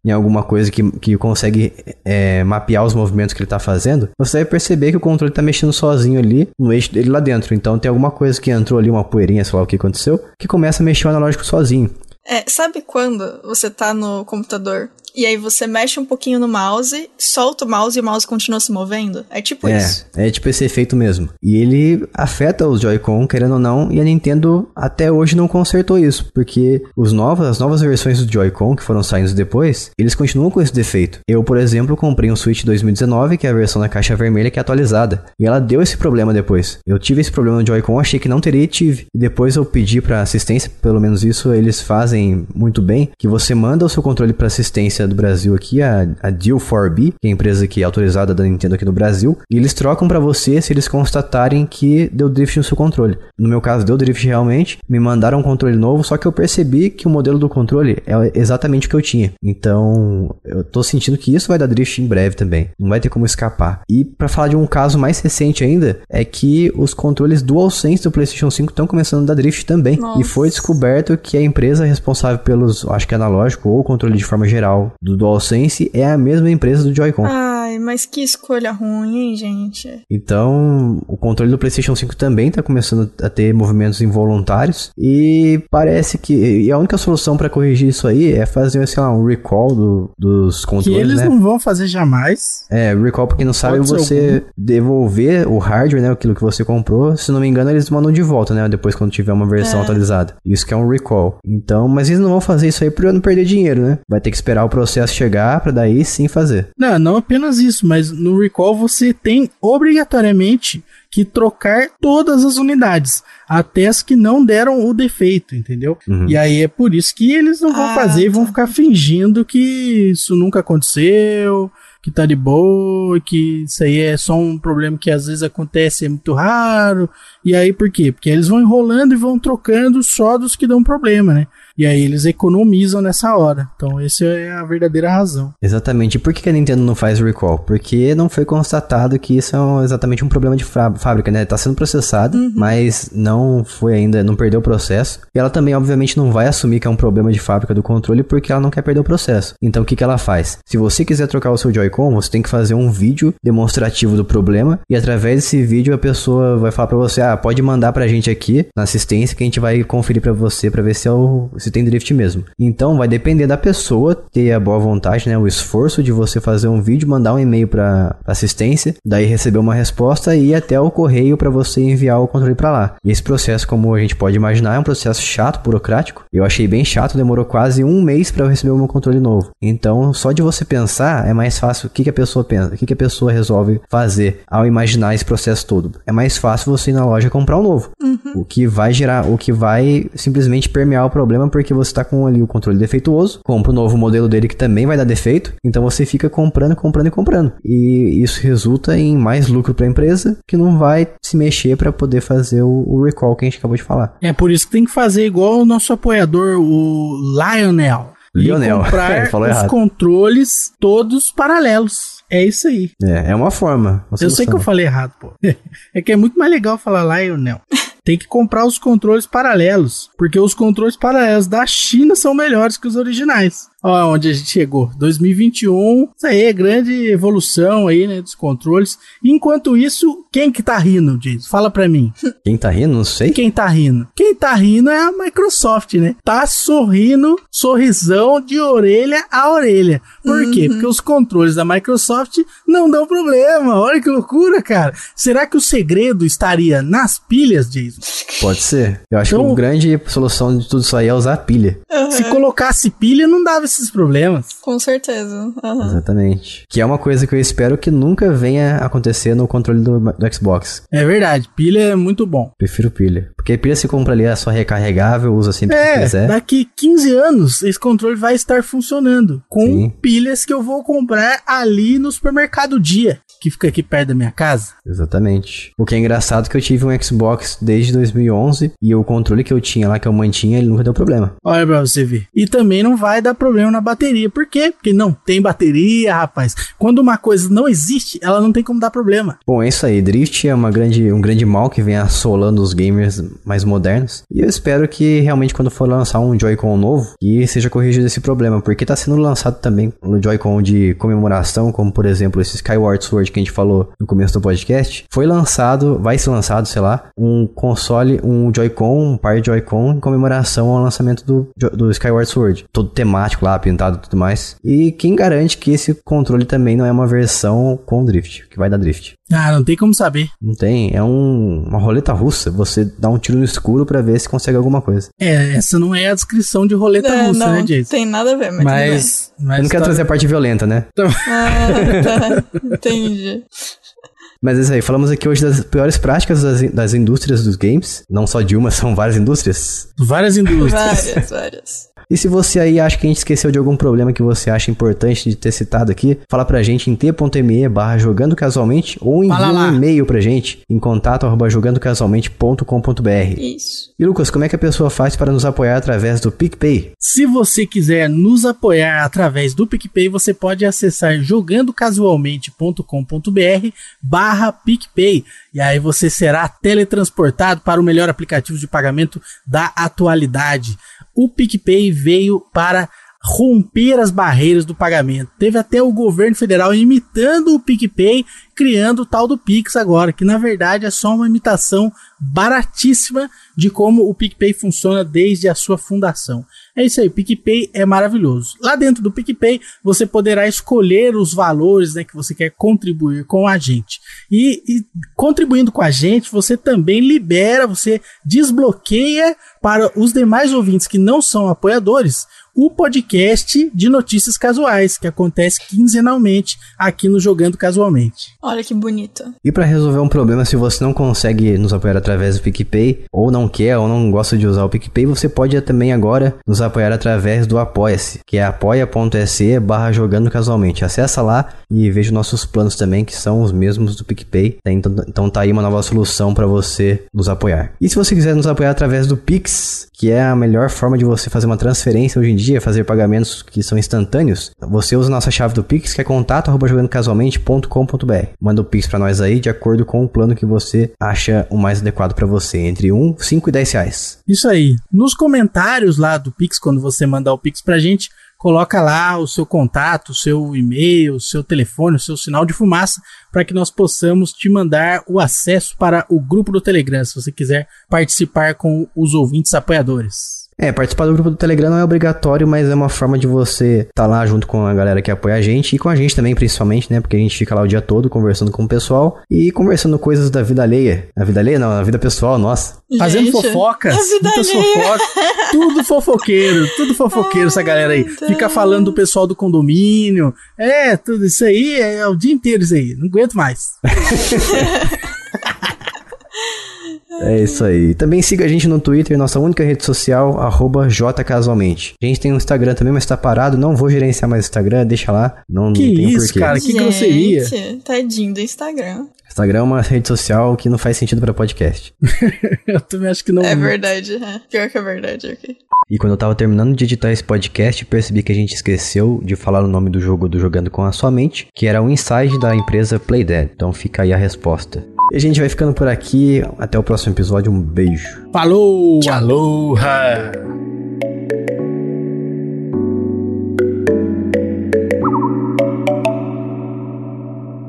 em alguma coisa que, que consegue é, mapear os movimentos que ele tá fazendo, você vai perceber que o controle tá mexendo sozinho ali no eixo dele lá dentro. Então tem alguma coisa que entrou ali, uma poeirinha, sei lá o que aconteceu, que começa a mexer o analógico sozinho. É, sabe quando você tá no computador e aí você mexe um pouquinho no mouse, solta o mouse e o mouse continua se movendo? É tipo é, isso. é tipo esse efeito mesmo. E ele afeta os Joy-Con, querendo ou não, e a Nintendo até hoje não consertou isso, porque os novos, as novas versões do Joy-Con que foram saindo depois, eles continuam com esse defeito. Eu, por exemplo, comprei um Switch 2019, que é a versão da caixa vermelha que é atualizada, e ela deu esse problema depois. Eu tive esse problema no Joy-Con, achei que não teria e tive. E depois eu pedi pra assistência, pelo menos isso eles fazem muito bem, que você manda o seu controle pra assistência do Brasil aqui, a, a Deal4B, que é a empresa que é autorizada da Nintendo aqui no Brasil, e eles trocam pra você se eles constatarem que deu drift no seu controle. No meu caso, deu drift realmente, me mandaram um controle novo, só que eu percebi que o modelo do controle é exatamente o que eu tinha. Então, eu tô sentindo que isso vai dar drift em breve também. Não vai ter como escapar. E pra falar de um caso mais recente ainda, é que os controles DualSense do PlayStation 5 estão começando a dar drift também. Nossa. E foi descoberto que a empresa responsável pelos, acho que analógico ou controle de forma geral do DualSense é a mesma empresa do Joy-Con. Ai, mas que escolha ruim, hein, gente? Então, o controle do PlayStation 5 também está começando a ter movimentos involuntários e parece que e a única solução para corrigir isso aí é fazer, sei lá, um recall do- dos Que controles, eles né? não vão fazer jamais. É, recall, pra quem não sabe, você devolver o hardware, né, aquilo que você comprou, se não me engano, eles mandam de volta, né, depois quando tiver uma versão É. atualizada. Isso que é um recall. Então, mas eles não vão fazer isso aí pra não perder dinheiro, né? Vai ter que esperar o processo chegar pra daí sim fazer. Não, não apenas apenas isso, mas no recall você tem obrigatoriamente que trocar todas as unidades, até as que não deram o defeito, entendeu? Uhum. E aí é por isso que eles não vão ah, fazer e vão tá. ficar fingindo que isso nunca aconteceu, que tá de boa, que isso aí é só um problema que às vezes acontece, é muito raro. E aí por quê? Porque eles vão enrolando e vão trocando só dos que dão problema, né? E aí eles economizam nessa hora. Então, essa é a verdadeira razão. Exatamente. E por que a Nintendo não faz recall? Porque não foi constatado que isso é exatamente um problema de fábrica, né? Tá sendo processado, uhum. mas não foi ainda, não perdeu o processo. E ela também, obviamente, não vai assumir que é um problema de fábrica do controle porque ela não quer perder o processo. Então, o que, que ela faz? Se você quiser trocar o seu Joy-Con, você tem que fazer um vídeo demonstrativo do problema e através desse vídeo a pessoa vai falar para você: "Ah, pode mandar pra gente aqui na assistência que a gente vai conferir para você para ver se é o se tem drift mesmo". Então, vai depender da pessoa ter a boa vontade, né, o esforço de você fazer um vídeo, mandar um e-mail para assistência, daí receber uma resposta e ir até o correio para você enviar o controle para lá. E esse processo, como a gente pode imaginar, é um processo chato, burocrático. Eu achei bem chato, demorou quase um mês para eu receber o meu controle novo. Então, só de você pensar é mais fácil o que, que a pessoa pensa, o que, que a pessoa resolve fazer ao imaginar esse processo todo. É mais fácil você ir na loja comprar um novo. Uhum. O que vai gerar, o que vai simplesmente permear o problema porque você está com ali o controle defeituoso, compra o um novo modelo dele que também vai dar defeito, então você fica comprando, comprando e comprando. E isso resulta em mais lucro para a empresa que não vai se mexer para poder fazer o, o, recall que a gente acabou de falar. É por isso que tem que fazer igual o nosso apoiador, o Lionel. Lionel. E comprar os errado. controles todos paralelos. É isso aí. É, é uma forma. Uma eu sei que eu falei errado, pô. É que é muito mais legal falar Lionel. Tem que comprar os controles paralelos, porque os controles paralelos da China são melhores que os originais. Olha onde a gente chegou. 2021, isso aí é grande evolução aí, né, dos controles. Enquanto isso, quem que tá rindo, Jason? Fala pra mim. Quem tá rindo? Não sei. Quem tá rindo? Quem tá rindo é a Microsoft, né? Tá sorrindo, sorrisão de orelha a orelha. Por uhum. quê? Porque os controles da Microsoft não dão problema. Olha que loucura, cara. Será que o segredo estaria nas pilhas, Jason? Pode ser. Eu acho então, que a grande solução de tudo isso aí é usar pilha. Uhum. Se colocasse pilha, não dava esses problemas. Com certeza. Uhum. Exatamente. Que é uma coisa que eu espero que nunca venha acontecer no controle do, do Xbox. É verdade, pilha é muito bom. Prefiro pilha. Porque pilha se compra ali, é só recarregável, usa sempre é, que quiser. Daqui 15 anos, esse controle vai estar funcionando. Com Sim. pilhas que eu vou comprar ali no supermercado dia que fica aqui perto da minha casa. Exatamente. O que é engraçado é que eu tive um Xbox desde 2011 e o controle que eu tinha lá, que eu mantinha, ele nunca deu problema. Olha pra você ver. E também não vai dar problema na bateria. Por quê? Porque não tem bateria, rapaz. Quando uma coisa não existe, ela não tem como dar problema. Bom, é isso aí. Drift é uma grande, um grande mal que vem assolando os gamers mais modernos. E eu espero que realmente quando for lançar um Joy-Con novo, que seja corrigido esse problema. Porque tá sendo lançado também o Joy-Con de comemoração, como por exemplo esse Skyward Sword que a gente falou no começo do podcast, foi lançado, vai ser lançado, sei lá, um console, um Joy-Con, um par de Joy-Con em comemoração ao lançamento do, do Skyward Sword. Todo temático lá, pintado e tudo mais. E quem garante que esse controle também não é uma versão com drift, que vai dar drift. Ah, não tem como saber. Não tem, é um, uma roleta russa. Você dá um tiro no escuro para ver se consegue alguma coisa. É, essa não é a descrição de roleta é, russa, não, né, Jason? Tem nada a ver, mas. Mas. mas Eu não quero tá... trazer a parte violenta, né? Então... Ah, tá. Entendi. Mas é isso aí, falamos aqui hoje das piores práticas das, das indústrias dos games. Não só de uma, são várias indústrias. Várias indústrias. várias, várias. E se você aí acha que a gente esqueceu de algum problema que você acha importante de ter citado aqui, fala pra gente em t.me barra jogando casualmente ou envia um e-mail pra gente em contato arroba jogandocasualmente.com.br. Isso. E Lucas, como é que a pessoa faz para nos apoiar através do PicPay? Se você quiser nos apoiar através do PicPay, você pode acessar jogandocasualmente.com.br barra PicPay. E aí você será teletransportado para o melhor aplicativo de pagamento da atualidade o PicPay veio para romper as barreiras do pagamento. Teve até o governo federal imitando o PicPay, criando o tal do Pix agora, que na verdade é só uma imitação baratíssima de como o PicPay funciona desde a sua fundação. É isso aí, PicPay é maravilhoso. Lá dentro do PicPay você poderá escolher os valores né, que você quer contribuir com a gente. E, e contribuindo com a gente, você também libera, você desbloqueia para os demais ouvintes que não são apoiadores o podcast de notícias casuais, que acontece quinzenalmente aqui no Jogando Casualmente. Olha que bonito. E para resolver um problema, se você não consegue nos apoiar através do PicPay, ou não quer, ou não gosta de usar o PicPay, você pode também agora nos apoiar através do Apoia-se, que é apoia.se barra jogando casualmente. Acessa lá e veja nossos planos também, que são os mesmos do PicPay. Então, então tá aí uma nova solução para você nos apoiar. E se você quiser nos apoiar através do Pix, que é a melhor forma de você fazer uma transferência hoje em dia, fazer pagamentos que são instantâneos, você usa a nossa chave do Pix, que é contato jogandocasualmente.com.br. Manda o Pix para nós aí de acordo com o plano que você acha o mais adequado para você, entre 1, 5 e 10 reais. Isso aí. Nos comentários lá do Pix, quando você mandar o Pix pra gente, coloca lá o seu contato, o seu e-mail, o seu telefone, o seu sinal de fumaça, para que nós possamos te mandar o acesso para o grupo do Telegram, se você quiser participar com os ouvintes apoiadores. É, participar do grupo do Telegram não é obrigatório, mas é uma forma de você estar tá lá junto com a galera que apoia a gente e com a gente também, principalmente, né? Porque a gente fica lá o dia todo conversando com o pessoal e conversando coisas da vida alheia. A vida alheia não, a vida pessoal, nossa. Fazendo gente, fofocas, muitas fofocas, tudo fofoqueiro, tudo fofoqueiro essa galera aí. Fica falando do pessoal do condomínio, é, tudo isso aí, é, é o dia inteiro isso aí, não aguento mais. É isso aí. Também siga a gente no Twitter, nossa única rede social, arroba jcasualmente. A gente tem um Instagram também, mas tá parado. Não vou gerenciar mais o Instagram, deixa lá. Não, que não tem isso, porquê. cara, que grosseria. Tadinho do Instagram. Instagram é uma rede social que não faz sentido para podcast. eu também acho que não. É verdade, é. pior que é verdade, ok. E quando eu tava terminando de editar esse podcast, percebi que a gente esqueceu de falar o nome do jogo do Jogando com a Sua Mente, que era o Inside da empresa Playdead. Então fica aí a resposta. E a gente vai ficando por aqui. Até o próximo episódio. Um beijo. Falou! Aloha!